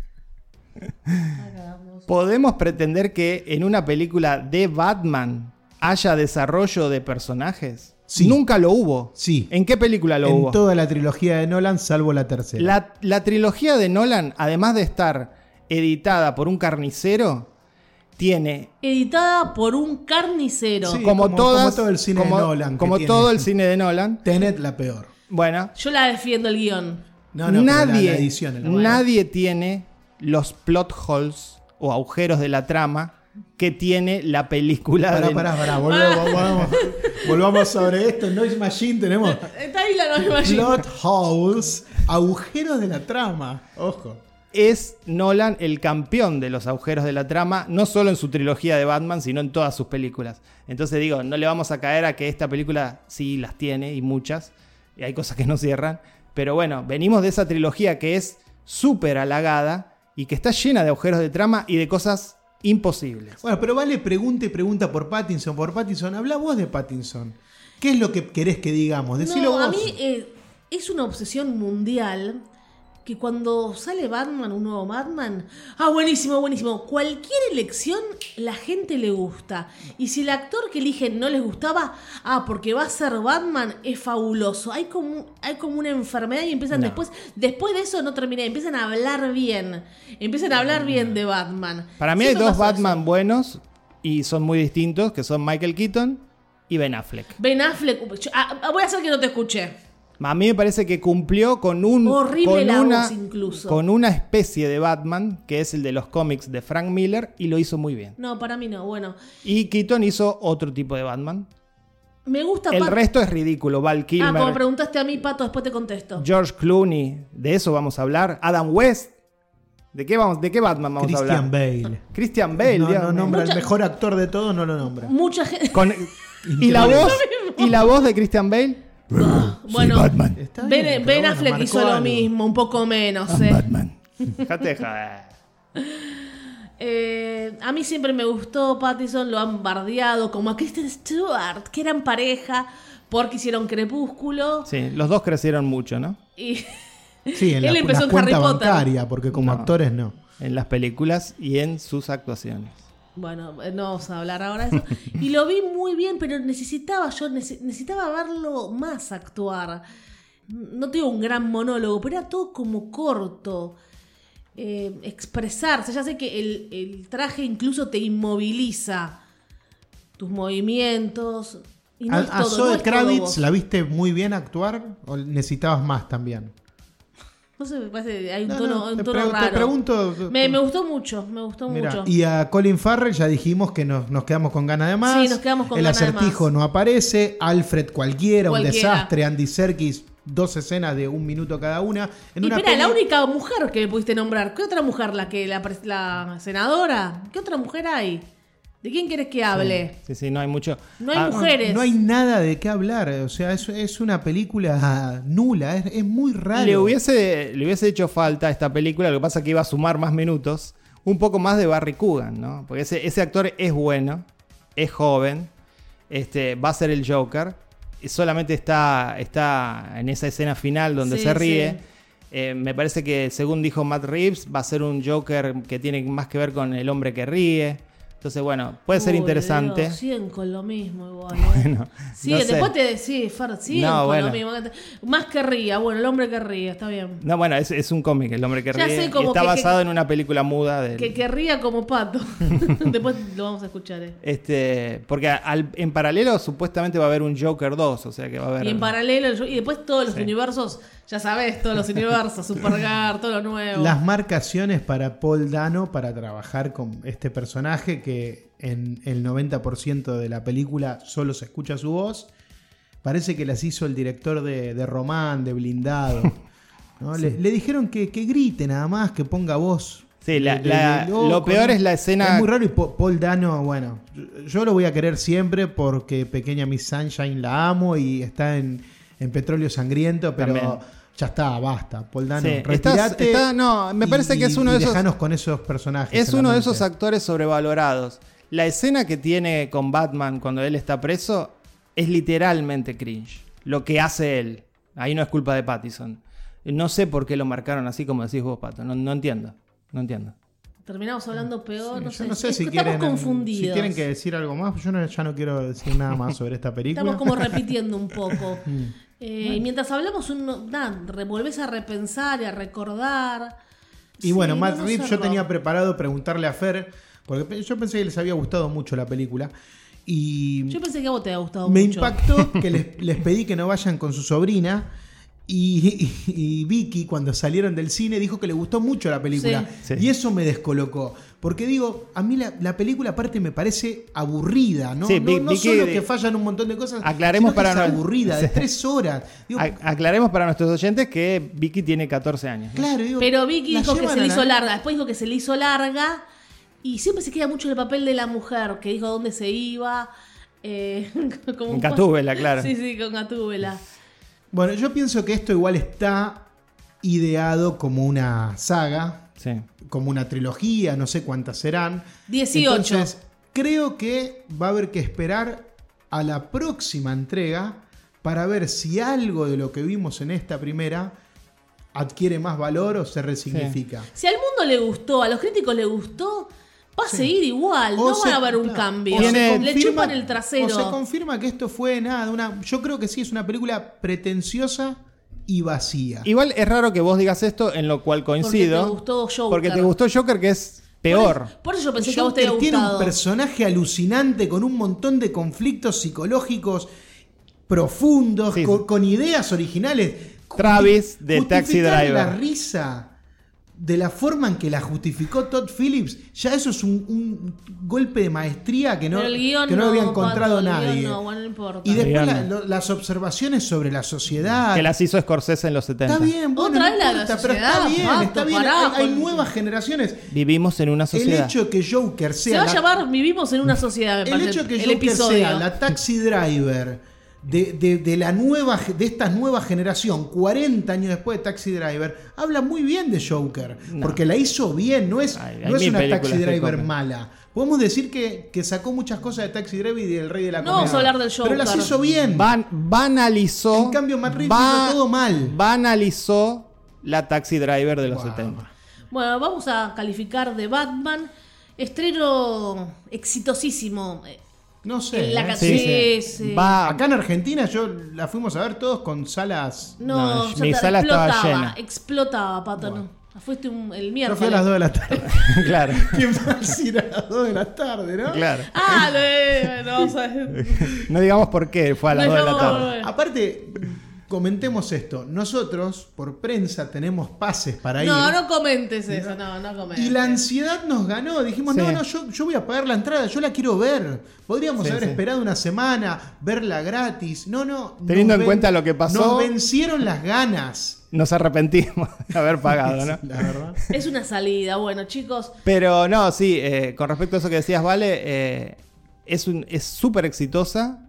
¿Podemos pretender que en una película de Batman haya desarrollo de personajes? Sí. Nunca lo hubo. Sí. ¿En qué película lo en hubo? toda la trilogía de Nolan, salvo la tercera. La, la trilogía de Nolan, además de estar editada por un carnicero, tiene Editada por un carnicero. Sí. como, como- todas, como todo el cine de Nolan como tiene. todo el cine de Nolan. Tenet la peor. Bueno, Yo la defiendo el guion. No, no, la- nadie, la edición nadie tiene los plot holes o agujeros de la trama que tiene la película Pará, de pará, pará, volvamos, volvamos, volvamos sobre esto. Noise Machine tenemos Está ahí la nueva imagina. plot holes, agujeros de la trama. Ojo. es Nolan el campeón de los agujeros de la trama, no solo en su trilogía de Batman, sino en todas sus películas. Entonces digo, no le vamos a caer a que esta película sí las tiene y muchas, y hay cosas que no cierran, pero bueno, venimos de esa trilogía que es súper halagada y que está llena de agujeros de trama y de cosas imposibles. Bueno, pero vale, pregunta y pregunta por Pattinson, por Pattinson. Habla vos de Pattinson. ¿Qué es lo que querés que digamos? Decilo No, a vos. mí eh, es una obsesión mundial que cuando sale Batman, un nuevo Batman, ah, buenísimo, buenísimo. Cualquier elección la gente le gusta. Y si el actor que eligen no les gustaba, ah, porque va a ser Batman, es fabuloso. Hay como, hay como una enfermedad y empiezan No. después, después de eso no termina, empiezan a hablar bien. Empiezan a hablar bien de Batman. Para mí hay dos Batman eso. buenos y son muy distintos, que son Michael Keaton y Ben Affleck. Ben Affleck, ah, ah, voy a hacer que no te escuché. A mí me parece que cumplió con un Horrible con la una, voz incluso. con una especie de Batman que es el de los cómics de Frank Miller y lo hizo muy bien. No, para mí no. Bueno, Y Keaton hizo otro tipo de Batman. me gusta El Pat- resto es ridículo. Val Ah, como Kilmer, preguntaste a mí, Pato, después te contesto. George Clooney, de eso vamos a hablar. Adam West, ¿de qué vamos? ¿De qué Batman vamos a Christian hablar? Bale. Christian Bale. No, no nombra Mucha- el mejor actor de todos, no lo nombra. Mucha gente. Con- y la voz y la voz de Christian Bale. Bueno, Está Ben, bien, Ben bueno, Affleck hizo lo mismo, un poco menos. eh. Batman. Dejate de joder. Eh, a mí siempre me gustó Pattison, lo han bardeado como a Kristen Stewart, que eran pareja porque hicieron Crepúsculo. Sí, los dos crecieron mucho, ¿no? Y Sí, en la, Él empezó la en Harry Potter. bancaria, porque como No. actores no. En las películas y en sus actuaciones. Bueno, eh, no vamos a hablar ahora de eso. Y lo vi muy bien, pero necesitaba yo, nece- necesitaba verlo más actuar. No tengo un gran monólogo, pero era todo como corto. Eh, expresarse. Ya sé que el, el traje incluso te inmoviliza. tus movimientos. Y no a es a todo, Zoe no es todo Kravitz. ¿la viste muy bien actuar o necesitabas más también? No sé, me parece que hay un No, tono, no, un te tono te raro. pregunto- Me, me gustó mucho, me gustó mucho. y a Colin Farrell ya dijimos que nos, nos quedamos con ganas de más. Sí, nos quedamos con El ganas de acertijo más. no aparece. Alfred cualquiera, un desastre. Andy Serkis, dos escenas de un minuto cada una. En y una espera, la única mujer que me pudiste nombrar, ¿qué otra mujer? ¿La que la, la senadora? ¿Qué otra mujer hay? ¿De quién quieres que hable? Sí, sí, no hay mucho. No hay Ah, mujeres. No hay nada de qué hablar. O sea, es, es una película nula. Es, es muy raro. Le hubiese, le hubiese hecho falta a esta película, lo que pasa es que iba a sumar más minutos, un poco más de Barry Coogan, ¿no? Porque ese, ese actor es bueno, es joven, este, va a ser el Joker, y solamente está, está en esa escena final donde Sí, se ríe. sí. Eh, me parece que, según dijo Matt Reeves, va a ser un Joker que tiene más que ver con el hombre que ríe. Entonces, bueno, puede ser Uy, interesante. Dios, siguen con lo mismo igual. ¿eh? Bueno, no sé. después te decís, Fer, siguen No, con bueno. lo mismo. Más que ría, bueno, el hombre que ríe, está bien. No, bueno, es, es un cómic, el hombre que Ya ríe. sé, y como está que- basado que- en una película muda del- Que, que ría como pato. después lo vamos a escuchar. eh. Este, porque al- en paralelo supuestamente va a haber un Joker 2, o sea que va a haber... Y en paralelo, el- y después todos los Sí. universos, ya sabes, todos los universos, Supergar, todo lo nuevo. Las marcaciones para Paul Dano para trabajar con este personaje que en el 90% de la película solo se escucha su voz. Parece que las hizo el director de, de Román, de Blindado. ¿no? Le, le dijeron que, que grite nada más, que ponga voz. Sí, la- de- de- la- de loco, lo peor es la escena- Es muy raro y Paul Dano, bueno, yo, yo lo voy a querer siempre porque Pequeña Miss Sunshine la amo y está en, en Petróleo Sangriento, pero También. Ya está, basta. Paul Dano, Sí, estás- retirate. está- no, me parece que es uno de esos- dejanos con esos personajes. Es uno de esos actores sobrevalorados. La escena que tiene con Batman cuando él está preso es literalmente cringe. Lo que hace él. Ahí no es culpa de Pattison. No sé por qué lo marcaron así como decís vos, Pato. No, no entiendo. No entiendo. Terminamos hablando peor, Sí, no yo sé. no sé Es si quieren, Estamos confundidos. si quieren que decir algo más, yo no- ya no quiero decir nada más sobre esta película. Estamos como repitiendo un poco. Eh, Y mientras hablamos, uno, nada, volvés a repensar y a recordar. Y bueno, Matt no, Reeves, yo tenía preparado preguntarle a Fer, porque yo pensé que les había gustado mucho la película. Y Yo pensé que a vos te había gustado me mucho. impactó que les, les pedí que no vayan con su sobrina. Y, y- y Vicky, cuando salieron del cine, dijo que le gustó mucho la película. Sí. Y eso me descolocó. Porque digo, a mí la, la película aparte me parece aburrida, ¿no? Sí, no, Vi- no solo que fallan un montón de cosas, Aclaremos sino que para no- aburrida, de tres horas. Digo, aclaremos para nuestros oyentes que Vicky tiene 14 años. ¿no? claro, digo, Pero Vicky dijo que se le hizo larga. Después dijo que se le hizo larga. Y siempre se queda mucho el papel de la mujer, que dijo dónde se iba. eh, un- Gatúbela, claro. Sí, sí, con Gatúbela. Bueno, yo pienso que esto igual está ideado como una saga, Sí. como una trilogía, no sé cuántas serán. 18. Entonces, creo que va a haber que esperar a la próxima entrega para ver si algo de lo que vimos en esta primera adquiere más valor o se resignifica. Si al mundo le gustó, a los críticos le gustó, va a seguir igual. O no se- va a haber un claro, cambio. Le confirma- chupan el O se trasero. confirma que esto fue nada, una, yo creo que sí es una película pretenciosa y vacía. Igual es raro que vos digas esto, en lo cual coincido. Porque te gustó Joker. Porque te gustó Joker, que es peor. Por eso yo pensé que a vos te Joker había tiene un gustado. personaje alucinante con un montón de conflictos psicológicos profundos, Sí, con, sí. con ideas originales. Travis, de Taxi Driver. La risa de la forma en que la justificó Todd Phillips, ya eso es un, un golpe de maestría que no, el que no, había encontrado el nadie. no, bueno, no importa. y después El la- lo- las observaciones sobre la sociedad. Que las hizo Scorsese en los 70. Está bien, bueno, Otra no vez la importa, pero está sociedad, bien, Pato, está bien. pará hay, nuevas generaciones. Vivimos en una El sociedad. hecho que Joker Se sea va a la- llamar Vivimos en una sociedad, me el parece. hecho que el Joker episodio. sea la taxi driver de, de- de la nueva de esta nueva generación, 40 años después de Taxi Driver, habla muy bien de Joker, No. porque la hizo bien, no es, no es una Taxi Driver mala. Podemos decir que, que sacó muchas cosas de Taxi Driver y del Rey de la No vamos a hablar del Pero las Joker. hizo bien. Ban- banalizó. En cambio, Matt Reeves hizo todo mal. Banalizó la Taxi Driver de los Wow. 70. Bueno, vamos a calificar de Batman. Estreno exitosísimo. No sé. En la ¿eh? ca- Sí, Sí. Va, Acá en Argentina yo la fuimos a ver todos con salas. No, No, ya mi sala estaba explotaba, llena. explotaba, Pato. Bueno. no. Fuiste un- el Yo miércoles. fui a las 2 de la tarde. claro, ¿Quién va a decir a las 2 de la tarde, no? claro. Ah, de- no, o sea, No digamos por qué fue a las No 2 de la tarde. Aparte, comentemos esto. Nosotros, por prensa, tenemos pases para ir. no, no comentes eso, no, no comentes. Y la ansiedad nos ganó. Dijimos, Sí. no, no, yo, yo voy a pagar la entrada, yo la quiero ver. Podríamos Sí, haber sí. esperado una semana, verla gratis. No, no. Teniendo en cuenta lo que pasó. Nos vencieron las ganas. Nos arrepentimos de haber pagado, ¿no? La verdad. Es una salida, bueno, chicos. Pero no, sí, eh, con respecto a eso que decías, Vale, eh, es un- es súper exitosa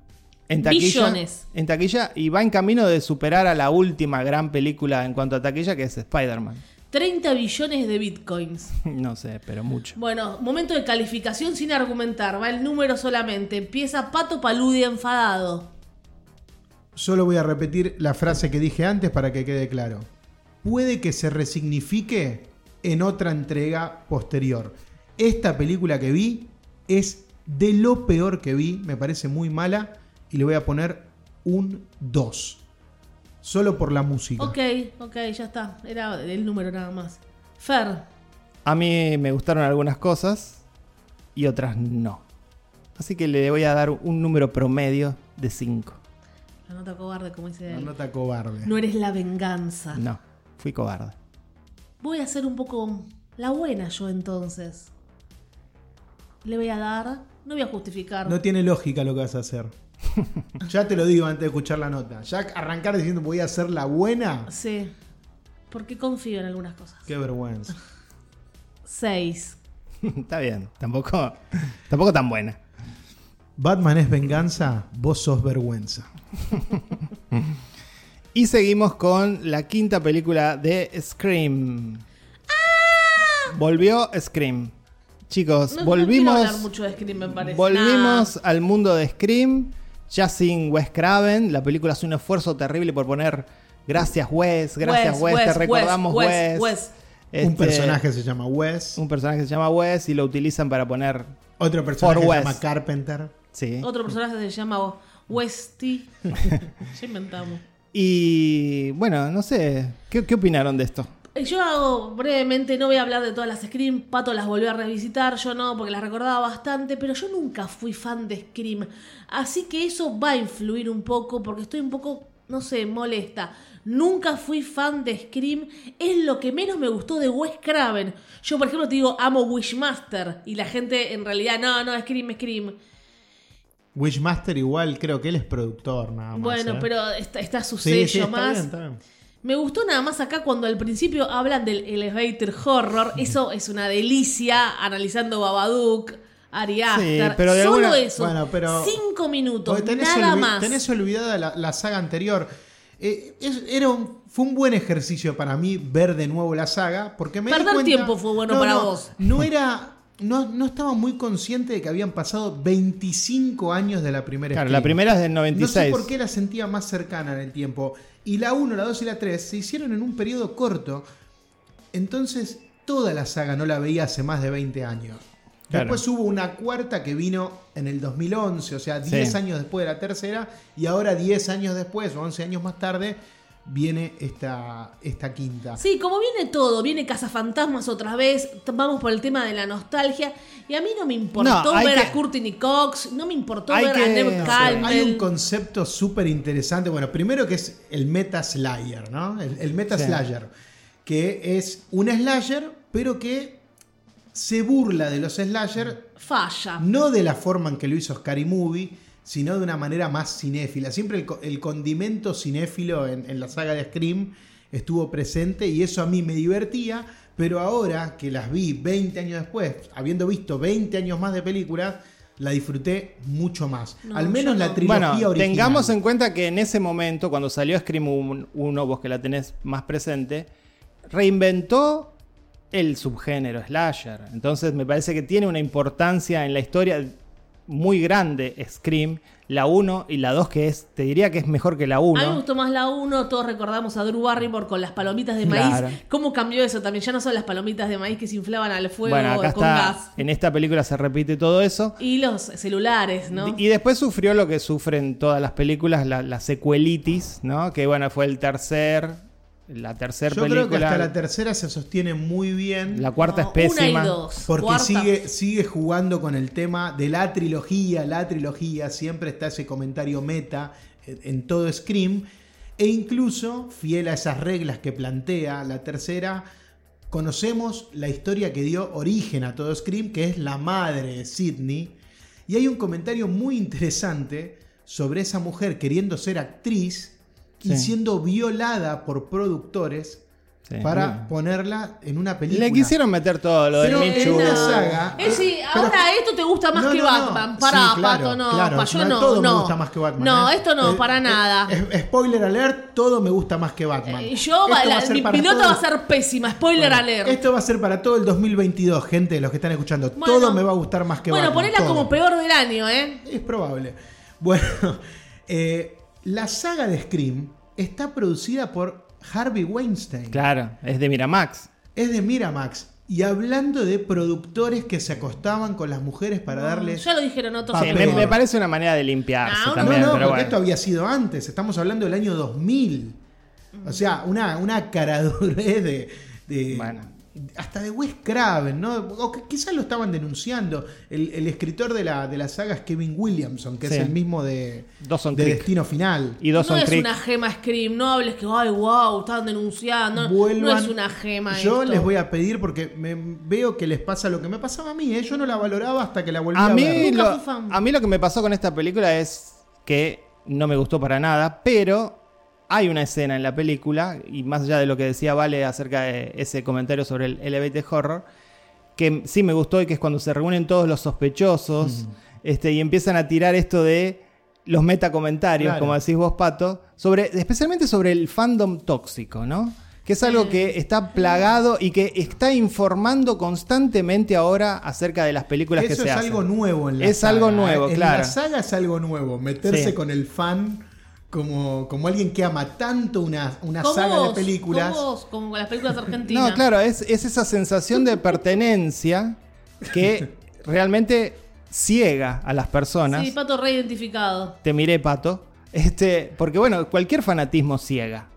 en taquilla. Billones. En taquilla y va en camino de superar a la última gran película en cuanto a taquilla, que es Spider-Man. 30 billones de bitcoins. No sé, pero mucho. Bueno, momento de calificación sin argumentar. Va el número solamente. Empieza Pato Paludi enfadado. Solo voy a repetir la frase que dije antes para que quede claro. Puede que se resignifique en otra entrega posterior. Esta película que vi es de lo peor que vi, me parece muy mala y le voy a poner un 2. Solo por la música. Ok, ok, ya está. Era el número nada más. Fer, A mí me gustaron algunas cosas y otras no. Así que le voy a dar un número promedio de 5. la nota cobarde, como dice La nota cobarde. No eres la venganza. No, fui cobarde. Voy a hacer un poco la buena yo entonces. Le voy a dar. No voy a justificar. No tiene lógica lo que vas a hacer. ya te lo digo antes de escuchar la nota. Ya arrancar diciendo voy a hacer la buena. Sí. Porque confío en algunas cosas. Qué vergüenza. 6. Está bien, tampoco, tampoco tan buena. Batman es venganza, vos sos vergüenza. Y seguimos con la quinta película de Scream. Volvió Scream. Chicos, No, volvimos, no mucho de Scream, me parece. volvimos al mundo de Scream. Ya sin Wes Craven. La película hace un esfuerzo terrible por poner gracias Wes, gracias Wes, Wes, te recordamos Wes. Wes, Wes. Este, Un personaje se llama Wes. un personaje que se llama Wes y lo utilizan para poner. Otro personaje se Wes. llama Carpenter. Sí. Otro personaje se llama Westy. ya inventamos. Y bueno, no sé. ¿Qué, qué opinaron de esto? Eh, Yo hago brevemente, no voy a hablar de todas las Scream, Pato las volvió a revisitar, yo no, porque las recordaba bastante, pero yo nunca fui fan de Scream. Así que eso va a influir un poco, porque estoy un poco, no sé, molesta. Nunca fui fan de Scream, es lo que menos me gustó de Wes Craven. Yo, por ejemplo, te digo, amo Wishmaster, y la gente en realidad, no, no, Scream, Scream. Wishmaster igual, creo que él es productor nada más. Bueno, ¿eh? pero está, está su Sí, sello sí, está más. bien, está bien. Me gustó nada más acá cuando al principio hablan del elevator horror. Eso es una delicia, analizando Babadook, Ari Aster. pero de Solo alguna- eso. Bueno, pero- Cinco minutos, nada olvi- más. tenés olvidada la, la saga anterior. Eh, es- era un- fue un buen ejercicio para mí ver de nuevo la saga. Porque me di Perder cuenta- tiempo fue bueno No, para no, vos. No era. No, no estaba muy consciente de que habían pasado 25 años de la primera Claro, la primera es del No 96. sé por qué la sentía más cercana en el tiempo. Y la 1, la 2 y la 3 se hicieron en un periodo corto. Entonces, toda la saga no la veía hace más de 20 años. Claro. Después hubo una cuarta que vino en el 2011, o sea, 10 Sí. años después de la tercera. Y ahora, 10 años después, o 11 años más tarde, viene esta, esta quinta. Sí, como viene todo, viene Cazafantasmas otra vez, vamos por el tema de la nostalgia, y a mí no me importó No, ver que- a Courtney Cox, no me importó ver que- a Neve Campbell. Hay un concepto súper interesante. Bueno, primero que es el meta slayer, ¿no? El, el meta Sí. slayer. Que es un slasher, pero que se burla de los slasher, Falla. no de la forma en que lo hizo Scary Movie, sino de una manera más cinéfila. Siempre el, co- el condimento cinéfilo en, en la saga de Scream estuvo presente y eso a mí me divertía. Pero ahora que las vi 20 años después, habiendo visto 20 años más de películas, la disfruté mucho más. No, Al menos yo la no. trilogía Bueno, original. tengamos en cuenta que en ese momento, cuando salió Scream 1, vos que la tenés más presente, reinventó el subgénero slasher. Entonces me parece que tiene una importancia en la historia muy grande Scream, la 1 y la 2 que es, te diría que es mejor que la A mí me 1. gustó más la 1, todos recordamos a Drew Barrymore con las palomitas de maíz. Claro. ¿Cómo cambió eso también? Ya no son las palomitas de maíz que se inflaban al fuego Bueno, acá con está, gas. en esta película se repite todo eso. Y los celulares, ¿no? Y después sufrió lo que sufren todas las películas, la, la secuelitis, ¿no? Que bueno, fue el tercer la tercera Yo película. creo que hasta la tercera se sostiene muy bien. la cuarta No, es pésima. Una y dos. Porque Cuarta- sigue, sigue jugando con el tema de la trilogía, la trilogía, siempre está ese comentario meta en, en todo Scream, e incluso, fiel a esas reglas que plantea la tercera, conocemos la historia que dio origen a todo Scream, que es la madre de Sidney, y hay un comentario muy interesante sobre esa mujer queriendo ser actriz y siendo violada por productores Sí. para ponerla en una película. Le quisieron meter todo lo del Pero en Too. una No. saga- Eh, sí, pero- ahora esto te gusta más No, que no, no. Batman. Pará, Sí, claro, Pato, no. claro. pa- yo No, no. todo no. me gusta más que Batman. No, ¿eh? esto no, Eh, para eh, nada. eh, spoiler alert, todo me gusta más que Batman. Eh, yo, Esto la- va a ser mi para pilota todo- va a ser pésima. Spoiler Bueno, alert. Esto va a ser para todo el 2022, gente, los que están escuchando. Bueno. todo me va a gustar más que bueno, Batman. ponela todo. como peor del año, ¿eh? Es probable. Bueno, eh, la saga de Scream está producida por Harvey Weinstein. Claro, es de Miramax. Es de Miramax. Y hablando de productores que se acostaban con las mujeres para darles Ya lo dijeron otros. Sí, me, me parece una manera de limpiarse Ah, no, también, no, no, pero porque bueno. esto había sido antes. Estamos hablando del año 2000. O sea, una, una caradurez de, de- Bueno. Hasta de Wes Craven, ¿no? O que quizás lo estaban denunciando. El, el escritor de la, de la saga es Kevin Williamson, que Sí. es el mismo de, Dawson de Creek. Destino Final. Y No Dawson es Creek. una gema Scream, no hables que, ay, wow, están denunciando. No, Vuelvan- no es una gema. Yo esto. les voy a pedir porque me, veo que les pasa lo que me pasaba a mí. ¿eh? Yo no la valoraba hasta que la volví a, A mí, ver. Lo, a mí lo que me pasó con esta película es que no me gustó para nada, pero hay una escena en la película, y más allá de lo que decía Vale acerca de ese comentario sobre el elevated horror, que sí me gustó y que es cuando se reúnen todos los sospechosos este, y empiezan a tirar esto de los metacomentarios, Claro. como decís vos, Pato, sobre, especialmente sobre el fandom tóxico, ¿no? Que es algo que está plagado y que está informando constantemente ahora acerca de las películas Eso que se es hacen. algo nuevo en la Es saga. algo nuevo, en claro. la saga es algo nuevo. Meterse Sí. con el fan como, como alguien que ama tanto una, una Como saga vos, de películas. Como, vos, como las películas argentinas. No, claro, es, es esa sensación de pertenencia que realmente ciega a las personas. Sí, Pato reidentificado. Te miré, Pato. Este, porque bueno, cualquier fanatismo ciega.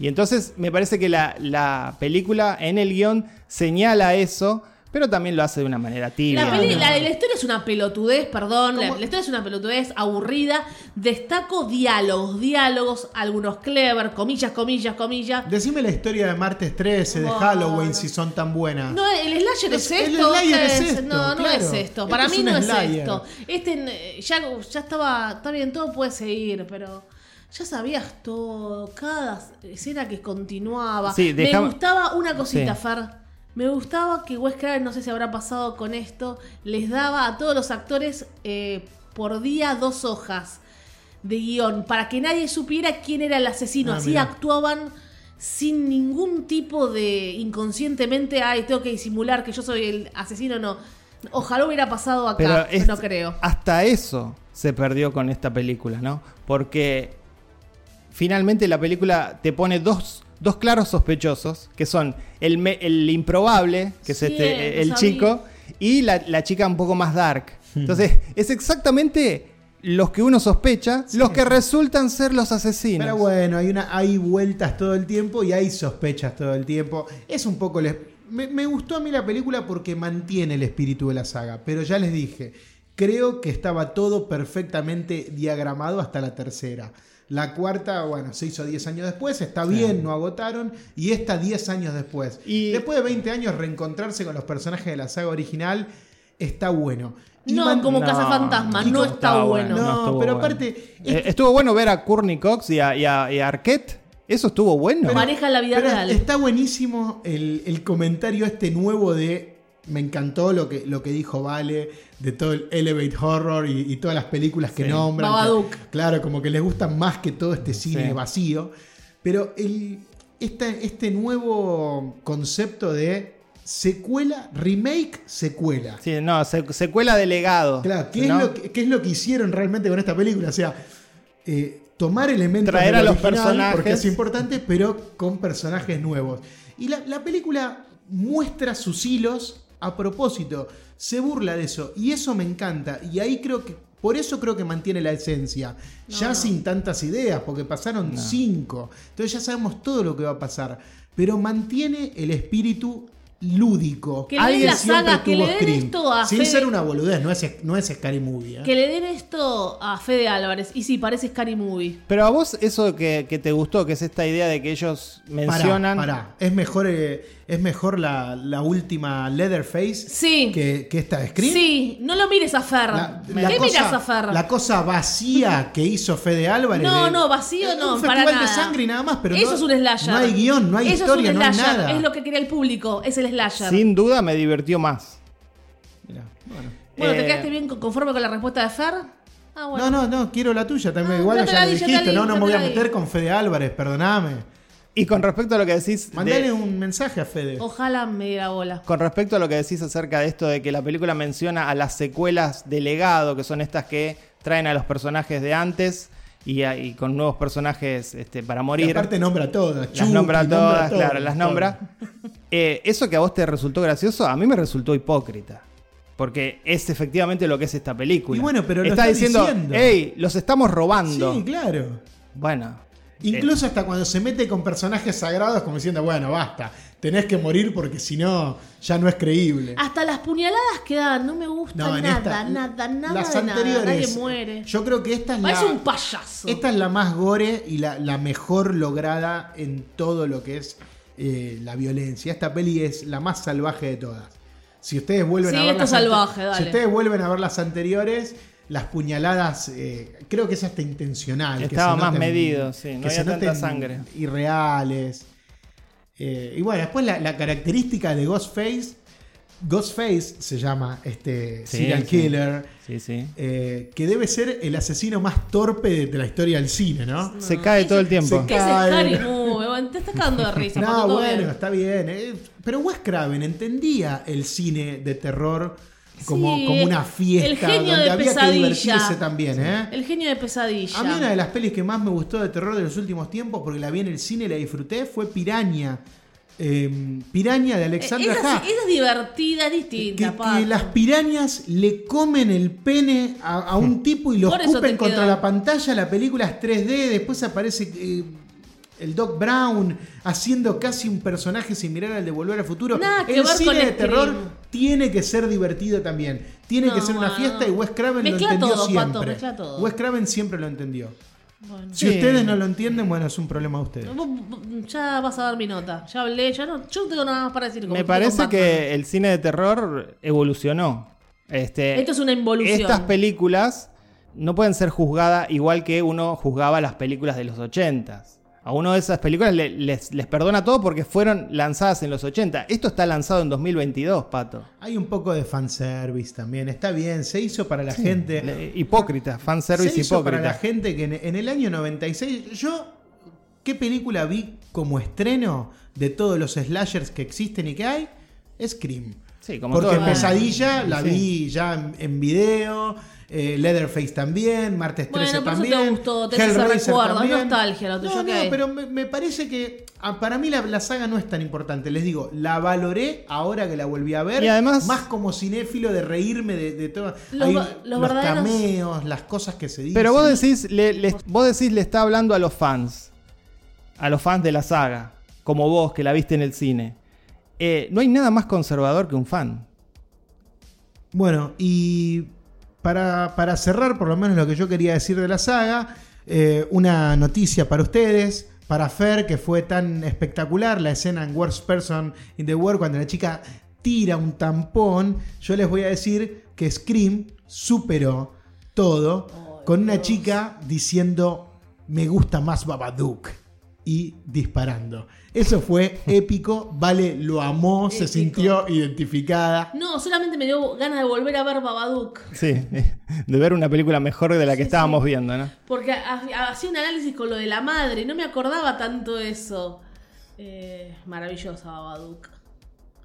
Y entonces me parece que la, la película en el guion señala eso, pero también lo hace de una manera tibia. La, peli- no. la, la historia es una pelotudez, perdón. La, historia es una pelotudez aburrida. Destaco diálogos, diálogos, algunos clever, comillas, comillas, comillas. Decime la historia de Martes 13, de. Halloween, si son tan buenas. No, el slasher es, Es- el esto. Slayer ¿qué es es? esto, no, no claro. es esto. Para mí no es esto. Este eh, ya, ya estaba, está bien, todo puede seguir, pero ya sabías todo, cada escena que continuaba. Sí, Me gustaba una cosita, Sí. Fer. Me gustaba que Wes Craven, no sé si habrá pasado con esto, les daba a todos los actores eh, por día dos hojas de guion para que nadie supiera quién era el asesino. Ah, Así mirá. actuaban sin ningún tipo de inconscientemente, ay, tengo que disimular que yo soy el asesino, no. Ojalá hubiera pasado Pero acá, es- no creo. Hasta eso se perdió con esta película, ¿no? Porque finalmente la película te pone dos, dos claros sospechosos, que son el, me- el improbable, que es este, el sabía. chico, y la, la chica un poco más dark. Entonces, es exactamente los que uno sospecha, los que resultan ser los asesinos. Pero bueno, hay, una, hay vueltas todo el tiempo y hay sospechas todo el tiempo. Es un poco... les- me, me gustó a mí la película porque mantiene el espíritu de la saga, pero ya les dije, creo que estaba todo perfectamente diagramado hasta la tercera. La cuarta, bueno, se hizo 10 años después, está bien, no agotaron, y esta 10 años después. Y- Después de 20 años, reencontrarse con los personajes de la saga original está bueno. Y No, man- como No, Cazafantasmas, no no está bueno. No, estuvo pero bueno. aparte, Eh, estuvo bueno ver a Courtney Cox y a, y a- y a Arquette. Eso estuvo bueno. Pareja en la vida real. Está buenísimo el, el comentario este nuevo de. Me encantó lo que, lo que dijo Vale de todo el Elevate Horror y, y todas las películas que Sí. nombran. Babadook. que- claro, como que les gustan más que todo este cine Sí. vacío. Pero el, esta- este nuevo concepto de secuela, remake, secuela. Sí, no, se- secuela de legado. Claro, ¿qué, ¿no? es lo que, qué es lo que hicieron realmente con esta película? O sea, eh, tomar elementos Traer del a los personajes. porque es importante, pero con personajes nuevos. Y la, la película muestra sus hilos a propósito, se burla de eso, y eso me encanta. Y ahí creo que Por eso creo que mantiene la esencia. ya no. sin tantas ideas, porque pasaron cinco. Entonces ya sabemos todo lo que va a pasar. Pero mantiene el espíritu lúdico. Que le den la saga, que tuvo le den Scream. esto a Sin Fede- ser una boludez, no es, no es Scary Movie. ¿eh? Que le den esto a Fede Álvarez. Y sí, parece Scary Movie. Pero a vos eso que, que te gustó, que es esta idea de que ellos Pará, mencionan... pará. Es mejor, eh, es mejor la, la última Leatherface Sí. que, que esta de Scream. Sí, no lo mires a Fer. La, ¿Qué la miras cosa, a Fer? la cosa vacía que hizo Fede Álvarez. No, de- no, vacío no, un para nada. de sangre y nada más, pero Eso no, es un slasher. No hay guion, no hay Eso historia, es un no hay slasher. nada. Es lo que quería el público, es el slasher. Sin duda me divirtió más. Mirá, bueno. Bueno, ¿te Eh, quedaste bien con- conforme con la respuesta de Fer? Ah, bueno. No, no, no, quiero la tuya también. Ah, Igual ya la dijiste, no, no me voy a meter con Fede Álvarez, perdoname. Y con respecto a lo que decís... de- Mandale un mensaje a Fede. Ojalá me diera bola. Con respecto a lo que decís acerca de esto de que la película menciona a las secuelas de legado, que son estas que traen a los personajes de antes y, a- y con nuevos personajes este, para Y morir. aparte nombra todas. las Chucky, nombra todas, todas, claro, las nombra. Eh, eso que a vos te resultó gracioso, a mí me resultó hipócrita. Porque es efectivamente lo que es esta película. Y bueno, pero lo está está diciendo, diciendo. hey, los estamos robando. Sí, claro. Bueno. Incluso hasta cuando se mete con personajes sagrados, como diciendo, bueno, basta, tenés que morir porque si no, ya no es creíble. Hasta las puñaladas quedan, no me gusta No, en nada, esta- nada, nada las de nada. anteriores, Nadie muere. Yo creo que esta es Parece la, un payaso. esta es la más gore y la, la mejor lograda en todo lo que es eh, la violencia. Esta peli es la más salvaje de todas. Si ustedes vuelven Sí, a ver esto las es ante- salvaje, dale. si ustedes vuelven a ver las anteriores, las puñaladas, eh, creo que es hasta intencional. Estaba más noten- medido, sí, no que había se tanta sangre. Irreales. Eh, y bueno, después la, la característica de Ghostface. Ghostface se llama este Sí, serial sí. killer. Sí, sí. eh, que debe ser el asesino más torpe de, de la historia del cine, ¿no? Se cae todo el tiempo. se ¿Qué es Cae. Bueno, Te estás cagando de risa. No, bueno, bien. está bien. eh, pero Wes Craven entendía el cine de terror como, Sí, como una fiesta el genio donde de había pesadilla. que divertirse también, ¿eh? El genio de pesadilla. A mí una de las pelis que más me gustó de terror de los últimos tiempos, porque la vi en el cine y la disfruté, fue Piraña. Eh, Piraña de Alexandra esa, Ha. esa es divertida, es distinta, que, las pirañas le comen el pene a, a un tipo y lo escupen contra la pantalla. La película es 3D, después aparece eh, el Doc Brown haciendo casi un personaje similar al de Volver al Futuro. Nada el cine de Scream. terror tiene que ser divertido también. Tiene No, que ser una fiesta y Wes Craven lo Mezcla entendió todo, Pato, siempre. mezcla todo. Wes Craven siempre lo entendió. Bueno. Si Sí. ustedes no lo entienden, bueno, es un problema de ustedes. Ya vas a dar mi nota. Ya hablé, ya no. Yo no tengo nada más para decir. como Me parece que el cine de terror evolucionó. Este, Esto es una involución. Estas películas no pueden ser juzgadas igual que uno juzgaba las películas de los 80 A uno de esas películas le- les, les perdona todo porque fueron lanzadas en los 80. Esto está lanzado en 2022, Pato. Hay un poco de fanservice también. Está bien, se hizo para la gente. Le- hipócrita, fanservice se hizo para hipócrita. la gente que en, en el año 96. Yo, ¿qué película vi como estreno de todos los slashers que existen y que hay? Scream. Sí, como Porque. Pesadilla la Sí. vi ya en, en video. Eh, Leatherface también, Martes 13 Bueno, por eso te también. gustó, tenés recuerdo, es también. nostalgia lo tuyo, No, no, pero me, me parece que ah, para mí la, la saga no es tan importante. Les digo, la valoré ahora que la volví a ver. Y además- más como cinéfilo de reírme de, de todo. Los Hay los los verdaderos- cameos, las cosas que se dicen. Pero vos decís, le, le- vos decís, le está hablando a los fans. A los fans de la saga. Como vos, que la viste en el cine. Eh, no hay nada más conservador que un fan. Bueno, y para, para cerrar, por lo menos lo que yo quería decir de la saga, eh, una noticia para ustedes, para Fer, que fue tan espectacular la escena en Worst Person in the World, cuando la chica tira un tampón, yo les voy a decir que Scream superó todo con una chica diciendo, me gusta más Babadook. Y disparando. Eso fue épico. Vale lo amó, se sintió identificada. No, solamente me dio ganas de volver a ver Babadook. Sí, de ver una película mejor de la que Sí, estábamos sí. viendo, ¿no? Porque ha- hacía un análisis con lo de la madre. No me acordaba tanto eso. Eh, maravillosa Babadook.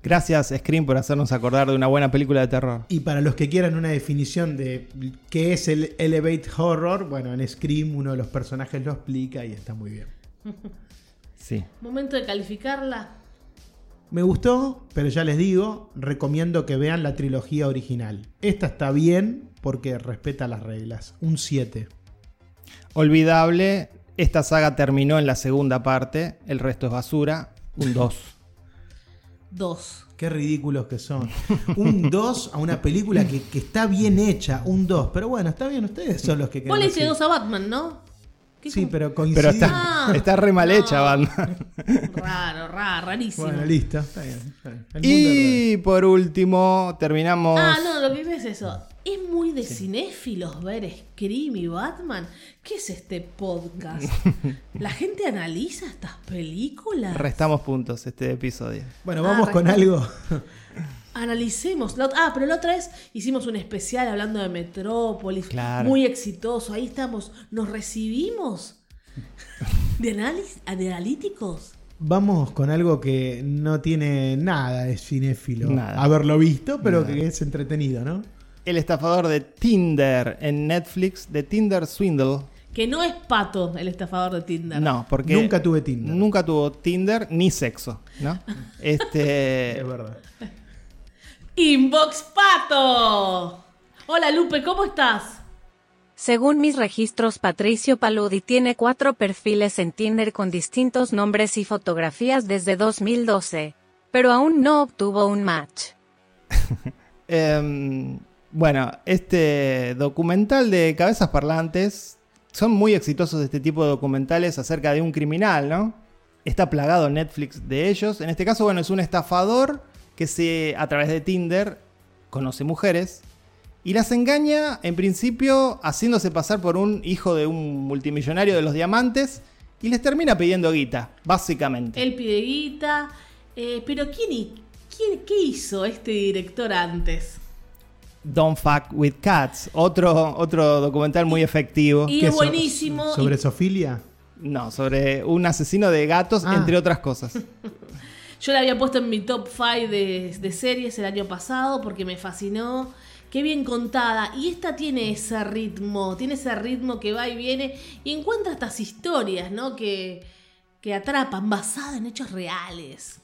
Gracias, Scream, por hacernos acordar de una buena película de terror. Y para los que quieran una definición de qué es el Elevate Horror, bueno, en Scream uno de los personajes lo explica y está muy bien. Sí. Momento de calificarla. Me gustó, pero ya les digo, recomiendo que vean la trilogía original. Esta está bien porque respeta las reglas. Un 7. Olvidable. Esta saga terminó en la segunda parte. El resto es basura. Un 2. Dos. Qué ridículos que son. Un 2 a una película que, que está bien hecha. Un 2. Pero bueno, está bien, ustedes son los que Vos le quedan. diste dos a Batman, ¿no? ¿Qué Sí, pero coincide. Pero está, Ah, está re mal no. hecha, banda. Raro, raro, rarísimo. Bueno, listo. Está bien. está bien. Y por último, terminamos. Ah, no, lo que es eso. Es muy de cinéfilos ver Scream y Batman. ¿Qué es este podcast? ¿La gente analiza estas películas? Restamos puntos este episodio. Bueno, Ah, vamos con responde. algo. Analicemos. La ah, pero la otra vez hicimos un especial hablando de Metrópolis. Claro. Muy exitoso. Ahí estamos. ¿Nos recibimos? ¿De, análisis, de analíticos? Vamos con algo que no tiene nada de cinéfilo. Nada. Haberlo visto, pero Nada. que es entretenido, ¿no? El estafador de Tinder en Netflix, de Tinder Swindle. Que no es Pato el estafador de Tinder. No, porque. Nunca tuve Tinder. Nunca tuvo Tinder ni sexo, ¿no? Este. Es verdad. Inbox Pato. Hola Lupe, ¿cómo estás? Según mis registros, Patricio Paludi tiene cuatro perfiles en Tinder con distintos nombres y fotografías desde 2012, pero aún no obtuvo un match. Em, bueno, este documental de cabezas parlantes son muy exitosos este tipo de documentales acerca de un criminal, ¿no? Está plagado Netflix de ellos. En este caso, bueno, es un estafador que se a través de Tinder conoce mujeres y las engaña en principio haciéndose pasar por un hijo de un multimillonario de los diamantes y les termina pidiendo guita, básicamente. Él pide guita. eh, pero ¿quién, y- quién, ¿qué hizo este director antes? Don't Fuck with Cats, otro, otro documental muy efectivo. Y ¿Qué es so- buenísimo. ¿Sobre y- Sofilia? No, sobre un asesino de gatos, Ah. entre otras cosas. Yo la había puesto en mi top 5 de, series el año pasado porque me fascinó. Qué bien contada. Y esta tiene ese ritmo, tiene ese ritmo que va y viene y encuentra estas historias, ¿no? Que, que atrapan, basadas en hechos reales.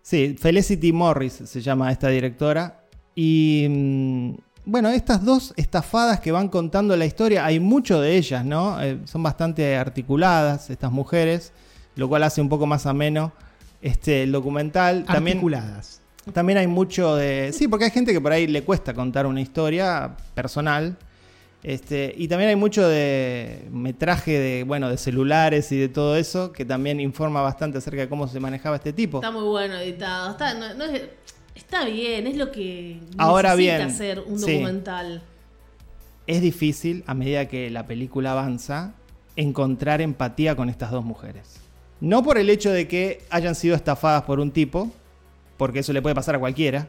Sí, Felicity Morris se llama esta directora. Y mm, bueno, estas dos estafadas que van contando la historia, hay mucho de ellas, ¿no? Eh, son bastante articuladas estas mujeres, lo cual hace un poco más ameno este, el documental. También, Articuladas. También hay mucho de. Sí, porque hay gente que por ahí le cuesta contar una historia personal. Este, y también hay mucho de metraje de, bueno, de celulares y de todo eso, que también informa bastante acerca de cómo se manejaba este tipo. Está muy bueno editado. Está, no- no es- está bien, es lo que Ahora necesita bien, hacer un sí. documental. Es difícil, a medida que la película avanza, encontrar empatía con estas dos mujeres. No por el hecho de que hayan sido estafadas por un tipo, porque eso le puede pasar a cualquiera.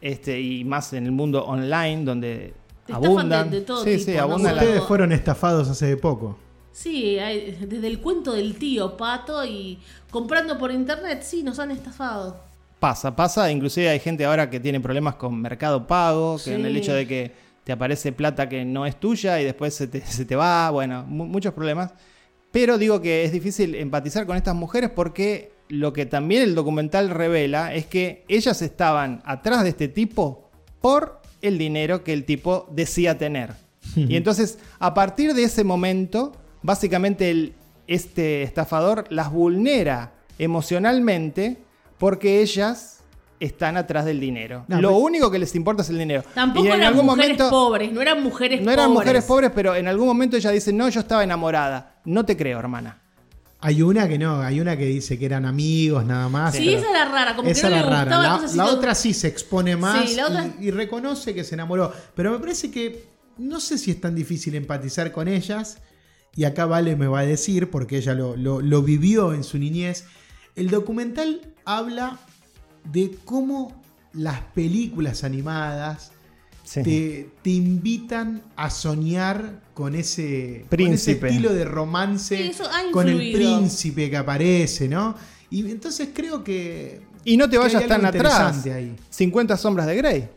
Este, y más en el mundo online, donde Te estafan abundan. de- de todo sí, tipo, sí, ¿no? abundan la- Ustedes fueron estafados hace poco. Sí, hay- desde el cuento del tío Pato y comprando por internet, sí, nos han estafado. Pasa, pasa. Inclusive hay gente ahora que tiene problemas con Mercado Pago, que en el hecho de que te aparece plata que no es tuya y después se te, se te va. Bueno, mu- muchos problemas. Pero digo que es difícil empatizar con estas mujeres porque lo que también el documental revela es que ellas estaban atrás de este tipo por el dinero que el tipo decía tener. Y entonces, a partir de ese momento, básicamente el- este estafador las vulnera emocionalmente porque ellas están atrás del dinero. No, Lo único que les importa es el dinero. Tampoco Y en eran algún mujeres momento- pobres, no eran mujeres No eran pobres. mujeres pobres, pero en algún momento ella dice, no, yo estaba enamorada. No te creo, hermana. Hay una que no, hay una que dice que eran amigos nada más. Sí, esa era rara, como esa que no era le rara. La, otra sí se expone más Sí, la otra- y, y reconoce que se enamoró. Pero me parece que no sé si es tan difícil empatizar con ellas. Y acá Vale me va a decir, porque ella lo, lo- lo vivió en su niñez. El documental habla de cómo las películas animadas Sí. te, te invitan a soñar con ese, con ese estilo de romance, Sí, con el príncipe que aparece, ¿no? Y entonces creo que... Y no te vayas tan atrás. ahí. 50 sombras de Grey.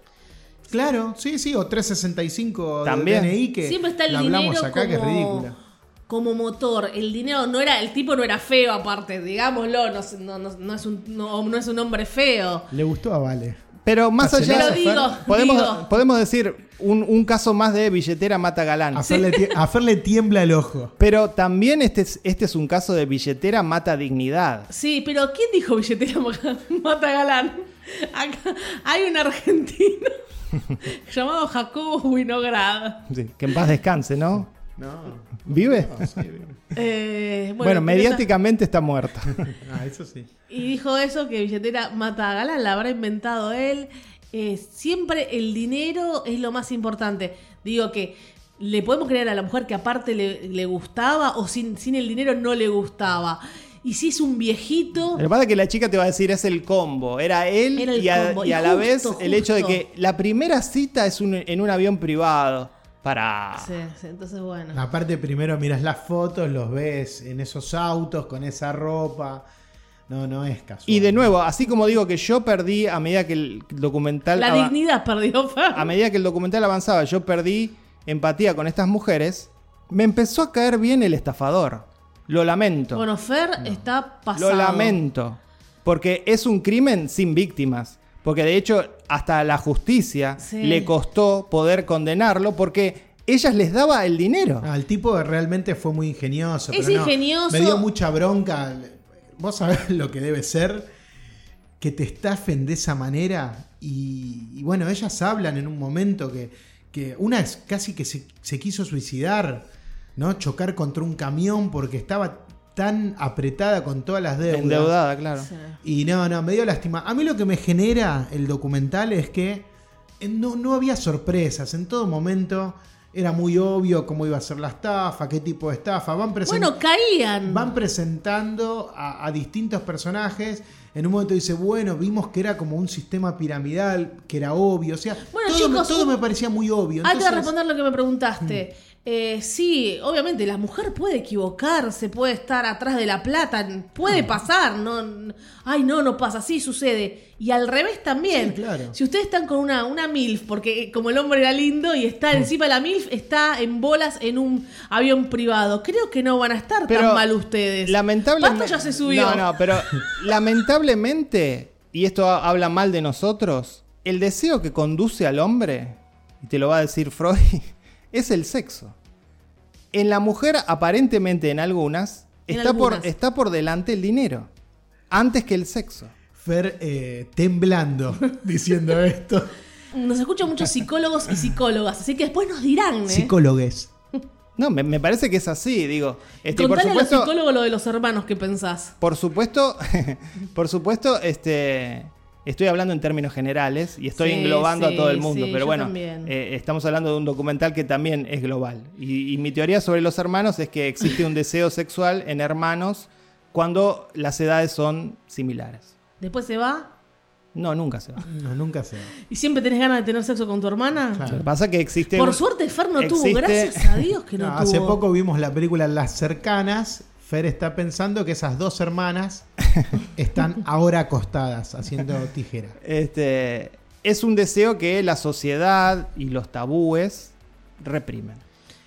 Claro, sí, sí, o 365 También. de DNI que Siempre está el la hablamos dinero acá, que es como- ridícula. como motor. El dinero no era, el tipo no era feo aparte, digámoslo, no, no- no- no es, un, no, no es un hombre feo. Le gustó a Vale. Pero más Pero allá, digo, podemos, digo. podemos decir un, un caso más de billetera mata galán. A Fer, le, tie- a Fer le tiembla el ojo. Pero también este es, este es un caso de billetera mata dignidad. Sí, pero ¿quién dijo billetera mata galán? Acá hay un argentino llamado Jacobo Winograd. Sí, que en paz descanse, ¿no? No. ¿Vive? Eh, Bueno, pero mediáticamente está muerto. Ah, eso sí. Y dijo eso, que billetera mata a galán, la habrá inventado él. Eh, siempre el dinero es lo más importante. Digo que le podemos creer a la mujer que aparte le, le gustaba o sin, sin el dinero no le gustaba. Y si es un viejito... Lo que pasa es que la chica te va a decir es el combo. Era él Era el y, a, combo. y Y a la vez justo, el hecho de que la primera cita es un- en un avión privado. Para. Sí, sí, entonces bueno. Aparte, primero miras las fotos, los ves en esos autos, con esa ropa. No, no es casual. Y de nuevo, así como digo que yo perdí a medida que el documental. La dignidad perdió Fer. a medida que el documental avanzaba, yo perdí empatía con estas mujeres. Me empezó a caer bien el estafador. Lo lamento. Bueno, Fer está pasado. Lo lamento. Porque es un crimen sin víctimas. Porque de hecho, hasta la justicia Sí. le costó poder condenarlo porque ellas les daba el dinero. Ah, el tipo realmente fue muy ingenioso. Es pero no, ingenioso. Me dio mucha bronca. Vos sabés lo que debe ser que te estafen de esa manera. Y, y bueno, ellas hablan en un momento que, que una es casi que se, se quiso suicidar, ¿no? Chocar contra un camión porque estaba tan apretada con todas las deudas. Endeudada, claro. Sí. Y no, no, me dio lástima. A mí lo que me genera el documental es que no, no había sorpresas. En todo momento era muy obvio cómo iba a ser la estafa, qué tipo de estafa. Van, Bueno, caían. van presentando a, a distintos personajes. En un momento dice, bueno, vimos que era como un sistema piramidal, que era obvio. O sea, Bueno, todo, me- chicos, todo un- me parecía muy obvio. Antes de responder lo que me preguntaste. Mm. Eh, sí, obviamente la mujer puede equivocarse, puede estar atrás de la plata, puede pasar, no, ay no, no pasa, sí sucede. Y al revés también. Sí, claro. Si ustedes están con una, una MILF, porque eh, como el hombre era lindo y Mm. está encima de la MILF, está en bolas en un avión privado, creo que no van a estar Pero tan mal ustedes. Lamentablemente. Ya se subió. No, no, pero lamentablemente, y esto ha- habla mal de nosotros, el deseo que conduce al hombre, y te lo va a decir Freud, es el sexo. En la mujer, aparentemente en algunas, En está, Por, está por delante el dinero, antes que el sexo. Fer eh, temblando diciendo esto. Nos escuchan muchos psicólogos y psicólogas, así que después nos dirán. ¿eh? Psicólogues. No, me, me parece que es así, digo. Este, por Contale a los psicólogos lo de los hermanos que pensás. Por supuesto, por supuesto, este, estoy hablando en términos generales y estoy Sí, englobando sí, a todo el mundo, sí, pero bueno, eh, estamos hablando de un documental que también es global. Y, y mi teoría sobre los hermanos es que existe un deseo sexual en hermanos cuando las edades son similares. Después se va No, nunca se va. No, nunca sé. y siempre tenés ganas de tener sexo con tu hermana. Claro. Lo que pasa es que existe... Por un- suerte Fer no tuvo, gracias a Dios que no, No, tuvo. hace poco vimos la película Las Cercanas. Fer está pensando que esas dos hermanas están ahora acostadas haciendo tijera. Este, es un deseo que la sociedad y los tabúes reprimen.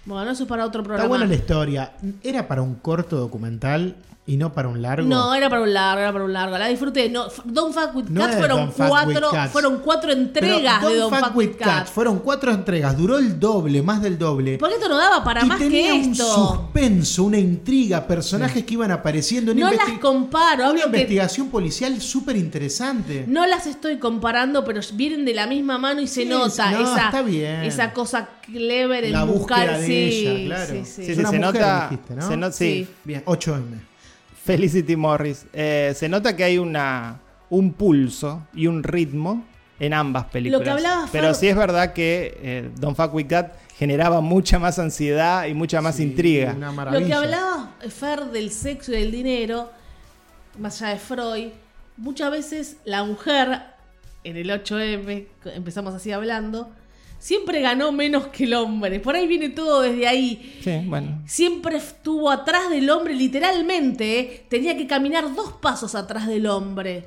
Bueno, eso es para otro Está programa. buena la historia. ¿Era para un corto documental y no para un largo? No, era para un largo, era para un largo. La disfruté. No, Don't Fuck With No Cat fueron Don't With cuatro, Cats. fueron cuatro Pero entregas de Don't Fuck With Cat. Fueron cuatro entregas. Duró el doble, más del doble. Porque esto no daba para y más tenía que un esto. suspenso, una intriga, personajes que iban apareciendo. Una No las comparo. Una investigación policial súper interesante. No las estoy comparando, pero vienen de la misma mano y se Sí, nota no, esa, está bien. esa cosa clever en La buscar. búsqueda de sí, ella, claro. sí, sí. Se mujer, nota. dijiste, ¿no? se no- sí, Sí. Bien, 8M. Felicity Morris. Eh, se nota que hay una, un pulso y un ritmo en ambas películas. Lo que hablaba Pero sí es verdad que eh, Don't Fuck With Cat generaba mucha más ansiedad y mucha más Sí, intriga. Una Lo que hablaba Fer del sexo y del dinero, más allá de Freud, muchas veces la mujer, en el 8M, empezamos así hablando, siempre ganó menos que el hombre. Por ahí viene todo desde ahí. Sí, bueno. Siempre estuvo atrás del hombre, literalmente, ¿eh? tenía que caminar dos pasos atrás del hombre.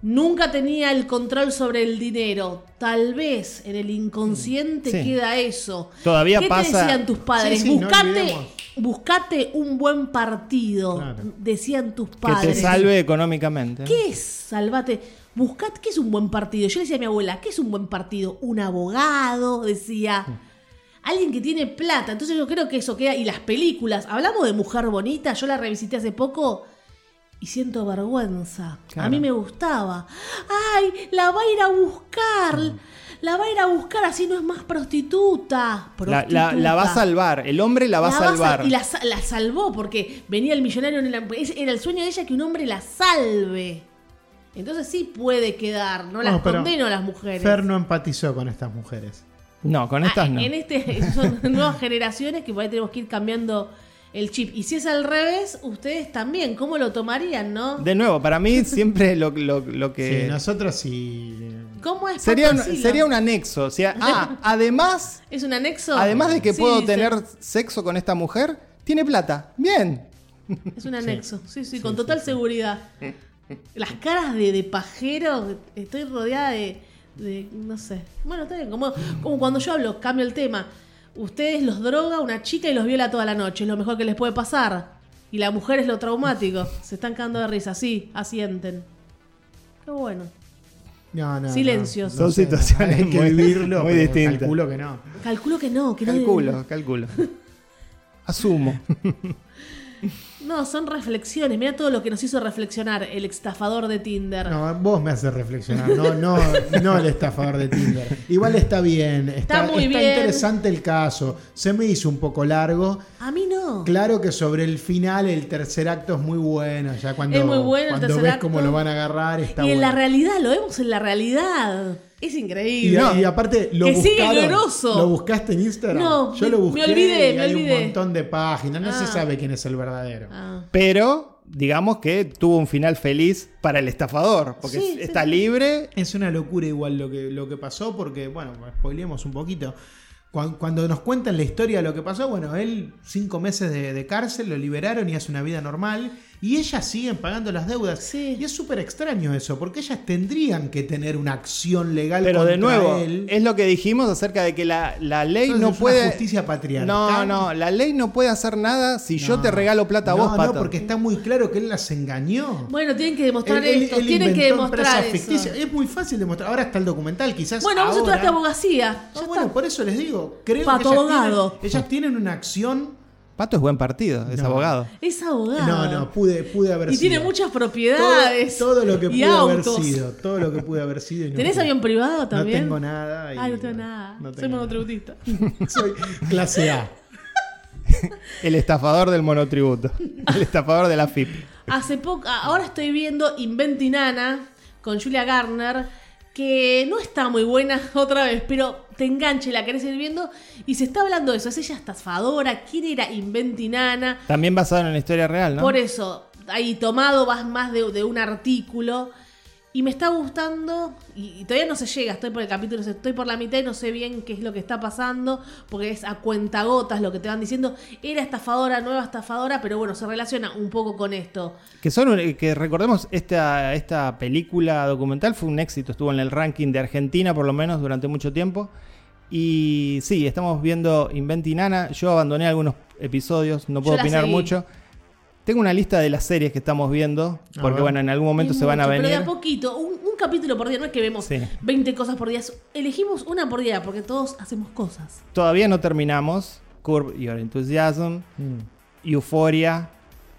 Nunca tenía el control sobre el dinero. Tal vez en el inconsciente Sí. queda eso. Todavía ¿Qué pasa- te decían tus padres? Sí, sí, no buscate, buscate un buen partido, Claro. decían tus Que padres. te salve económicamente. ¿Qué es? Salvate. Buscate, ¿qué es un buen partido? Yo le decía a mi abuela, ¿qué es un buen partido? Un abogado, decía. Alguien que tiene plata. Entonces yo creo que eso queda. Y las películas. Hablamos de Mujer Bonita. Yo la revisité hace poco. Y siento vergüenza. Claro. A mí me gustaba. ¡Ay! La va a ir a buscar. La va a ir a buscar, así no es más prostituta. La, la- la va a salvar. El hombre la va a La va a salvar. sal- y la, sa- la salvó porque venía el millonario en ese Era el sueño de ella que un hombre la salve. Entonces sí puede quedar. No las No, condeno a las mujeres. Fer no empatizó con estas mujeres. No, con Ah, estas no. En este son nuevas generaciones que por ahí tenemos que ir cambiando el chip. Y si es al revés, ustedes también. ¿Cómo lo tomarían, no? De nuevo, para mí siempre lo, lo- lo que... Sí, nosotros sí. ¿Cómo es? sería, un, sería un anexo. O sea, ah, además, ¿Es un anexo? además de que Sí, puedo sí. tener sexo con esta mujer, tiene plata. Bien. Es un anexo, sí, sí, con total seguridad. Las caras de, de pajero, estoy rodeada de, de- no sé. Bueno, está bien, como, como cuando yo hablo, cambio el tema. Ustedes los droga una chica y los viola toda la noche, es lo mejor que les puede pasar. Y la mujer es lo traumático. Se están cagando de risa, sí, asienten. Qué bueno. No, no, Silencios. no, Son no sé, situaciones hay que muy- vivirlo. muy distintas. Calculo que no. Calculo que no, que no. Calculo, calculo. Asumo. No, son reflexiones. Mira todo lo que nos hizo reflexionar el estafador de Tinder. No, vos me haces reflexionar, no, no, no el estafador de Tinder. Igual está bien, está, Está muy está bien. interesante el caso. Se me hizo un poco largo. A mí no. Claro que sobre el final el tercer acto es muy bueno, ya cuando, Es muy bueno cuando ves acto. cómo lo van a agarrar está y en la bueno. realidad, lo vemos en la realidad. Es Y, increíble. y aparte lo Que sigue buscaron. grosso. ¿Lo buscaste en Instagram? No, Yo lo me busqué olvidé, y me hay olvidé. un montón de páginas, no se Ah. sabe quién es el verdadero. Ah. Pero, digamos que tuvo un final feliz para el estafador. Porque Sí, sí. está libre. Es una locura igual lo que, lo que pasó, porque, bueno, spoilemos un poquito. Cuan- Cuando nos cuentan la historia de lo que pasó, bueno, él cinco meses de, de cárcel, lo liberaron y hace una vida normal. Y ellas siguen pagando las deudas. Sí. Y es súper extraño eso, porque ellas tendrían que tener una acción legal Pero contra de nuevo, él. es lo que dijimos acerca de que la, la ley Entonces no es una puede. justicia patriarcal. No, no, la ley no puede hacer nada si yo te regalo plata a no, vos, pato. No, porque está muy claro que él las engañó. Bueno, tienen que demostrar Él- él- esto. él tienen que demostrar eso. Es muy fácil demostrar. Ahora está el documental, quizás. Bueno, vos ahora- estudiaste abogacía. No, Ya bueno, está. por eso les digo. Creo Pato que ellas abogado. Tienen, ellas tienen una acción. Pato es buen partido, es No. abogado. Es abogado. No, no, pude, pude haber Y sido. tiene muchas propiedades. todo lo que y pude haber sido. Todo lo que pude haber sido. y no ¿Tenés pude. avión privado también? No tengo nada. y Ah, no tengo nada. no Soy tengo monotributista. Soy clase A. El estafador del monotributo. El estafador de la FIP. Hace poco, ahora estoy viendo Inventinana con Julia Garner, que no está muy buena otra vez, pero te engancha y la querés ir viendo. Y se está hablando de eso. ¿Es ella estafadora? ¿Quién era Inventinana? También basado en la historia real, ¿no? Por eso, ahí tomado vas más de, de un artículo. Y me está gustando, y, y todavía no se llega, estoy por el capítulo, estoy por la mitad y no sé bien qué es lo que está pasando, porque es a cuentagotas lo que te van diciendo. Era estafadora, nueva estafadora, pero bueno, se relaciona un poco con esto. Que son un- que recordemos esta, esta película documental fue un éxito, estuvo en el ranking de Argentina por lo menos durante mucho tiempo. Y sí, estamos viendo Inventinana. Yo abandoné algunos episodios, no puedo opinar seguí. mucho. Tengo una lista de las series que estamos viendo, porque bueno, en algún momento Es se van a mucho, Pero de venir. a poquito, un, un capítulo por día, no es que vemos Sí. 20 cosas por día, elegimos una por día, porque todos hacemos cosas. Todavía no terminamos. Curb Your Enthusiasm, Mm. Euphoria.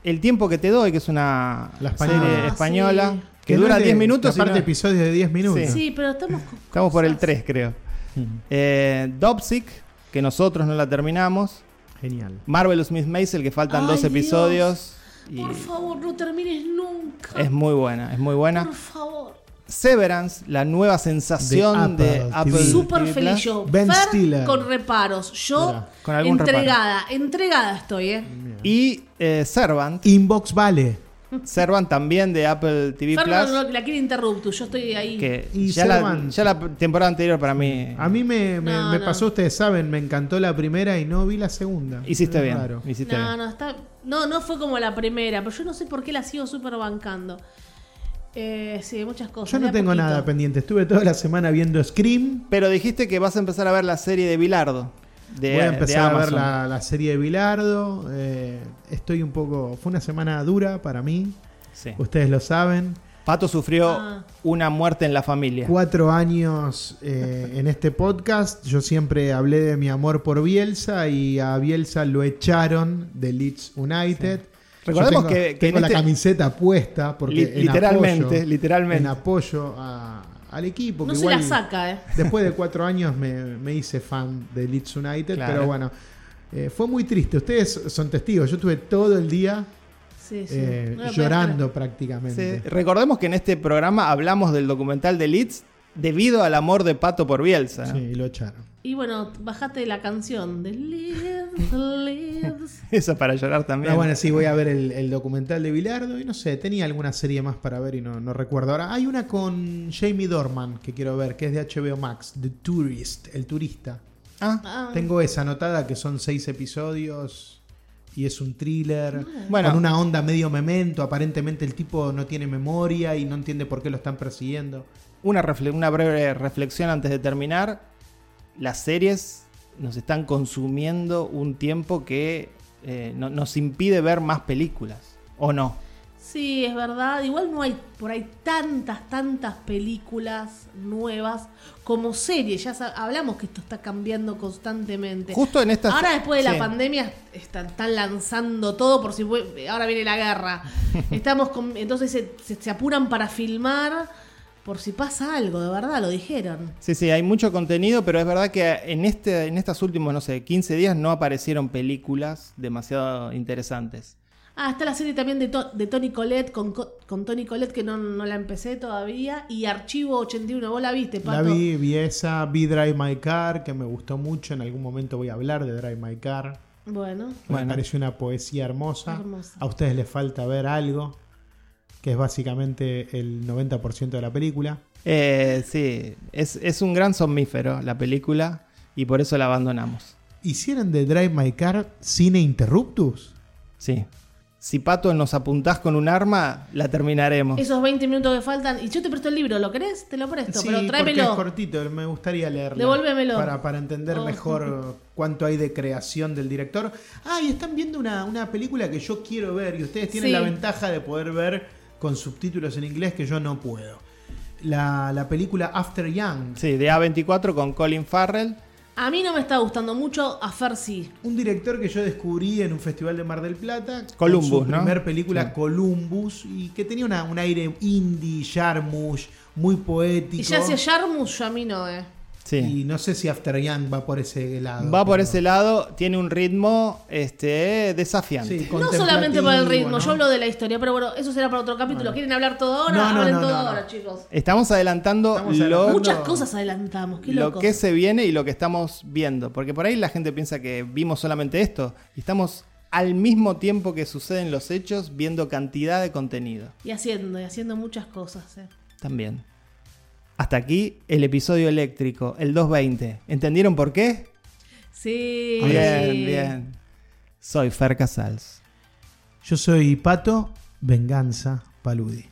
El tiempo que te doy, que es una La serie española. española, sí. que dura es de- 10 minutos. Aparte, no- episodios de 10 minutos. Sí. Sí, pero estamos con Estamos por el cosas. 3, creo. Mm. Eh, Dopsic, que nosotros no la terminamos. Genial. Marvelous Miss Maisel, que faltan Ay, dos Dios. episodios. Y Por favor, no termines nunca. es muy buena, es muy buena. Por favor. Severance, la nueva sensación De de Apple Apple. TV. TV feliz yo. Ben Fer Stiller. con reparos. Yo Mira, con algún entregada, entregada estoy, ¿eh? Y eh, Servant, Inbox vale. Servant también de Apple TV Fer Plus. no, la quiere interrupto, yo estoy ahí. Que Y ya la, ya la temporada anterior para mí. A mí me, me- No, me no. pasó, ustedes saben, me encantó la primera y no vi la segunda. Hiciste bien. raro. Hiciste No, bien. no, está. No, no fue como la primera, pero yo no sé por qué la sigo súper bancando. Eh, sí, muchas cosas. Yo no tengo poquito. nada pendiente. Estuve toda la semana viendo Scream. Pero dijiste que vas a empezar a ver la serie de Bilardo. De, Voy a de empezar a ver la, la serie de Bilardo. eh, estoy un poco. Fue una semana dura para mí. Sí. Ustedes lo saben. Pato sufrió Ah. una muerte en la familia. Cuatro años eh, en este podcast. Yo siempre hablé de mi amor por Bielsa y a Bielsa lo echaron de Leeds United. Recordemos tengo, que- que tengo en la este- camiseta puesta porque Li- en literalmente, apoyo- literalmente. en apoyo a- al equipo. No que se igual la saca, ¿eh? Después de cuatro años me, me hice fan de Leeds United, Claro. pero bueno, eh, fue muy triste. Ustedes son testigos. Yo estuve todo el día Sí, sí. eh, No llorando prácticamente. Sí. Recordemos que en este programa hablamos del documental de Leeds debido al amor de Pato por Bielsa. Sí, lo echaron. Y bueno, bajate la canción de Live, Lives. Eso para llorar también. No, bueno, sí, voy a ver el, el documental de Bilardo y no sé, tenía alguna serie más para ver y no, no recuerdo. Ahora, hay una con Jamie Dorman que quiero ver, que es de HBO Max, The Tourist, el turista. Ah, Ah, Tengo esa anotada que son seis episodios y es un thriller Bueno. con una onda medio memento. Aparentemente el tipo no tiene memoria y no entiende por qué lo están persiguiendo. una, refle- una breve reflexión antes de terminar. Las series nos están consumiendo un tiempo que eh, no- nos impide ver más películas. ¿O no? Sí, es verdad. Igual no hay por ahí tantas, tantas películas nuevas como series. Ya hablamos que esto está cambiando constantemente. Justo en esta. Ahora después de Sí. la pandemia están, están lanzando todo por si ahora viene la guerra. Estamos con, entonces se, se- se apuran para filmar por si pasa algo, de verdad, lo dijeron. Sí, sí, hay mucho contenido, pero es verdad que en este, en estos últimos, no sé, 15 días no aparecieron películas demasiado interesantes. Ah, está la serie también de, To- de Tony Colette con, Co- con Tony Colette que no, no la empecé todavía. Y Archivo 81, vos la viste, Pato. La vi, vi esa, vi Drive My Car, que me gustó mucho. En algún momento voy a hablar de Drive My Car. Bueno, Me Bueno. pareció una poesía hermosa. Hermosa. A ustedes les falta ver algo, que es básicamente el 90% de la película. Eh, sí, es, es un gran somnífero la película y por eso la abandonamos. ¿Hicieron de Drive My Car cine interruptus? Sí. Si Pato nos apuntás con un arma, la terminaremos. esos 20 minutos que faltan. Y yo te presto el libro, ¿lo querés? Te lo presto, pero porque es tráemelo. cortito, me gustaría leerlo. Devuélvemelo. Para, para entender Oh. mejor cuánto hay de creación del director. Ah, y están viendo una, una película que yo quiero ver y ustedes tienen Sí. la ventaja de poder ver con subtítulos en inglés que yo no puedo. La, la película After Young. Sí, de A24 con Colin Farrell. A mí no me está gustando mucho, a Fer sí. Un director que yo descubrí en un festival de Mar del Plata. Columbus, con su ¿no? primer película Sí. Columbus y que tenía una- un aire indie, Jarmusch, muy poético. Y ya hacia Jarmus, yo a mí no, eh. Sí. Y no sé si After Young va por ese lado. Va por ese lado, tiene un ritmo este, desafiante. Sí, No solamente por el ritmo, yo hablo de la historia, pero bueno, eso será para otro capítulo. ¿Quieren hablar todo ahora? No, no, Hablen no, todo no, no. ahora, chicos. Estamos adelantando Estamos lo. Muchas cosas adelantamos, qué lo que se viene y lo que estamos viendo. Porque por ahí la gente piensa que vimos solamente esto. Y estamos al mismo tiempo que suceden los hechos viendo cantidad de contenido. Y haciendo, y haciendo muchas cosas, eh. También. Hasta aquí el episodio eléctrico, el 220. ¿Entendieron por qué? Sí. Bien, bien. Soy Fer Casals. Yo soy Pato, Venganza Paludi.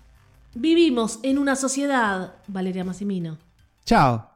Vivimos en una sociedad, Valeria Massimino. Chao.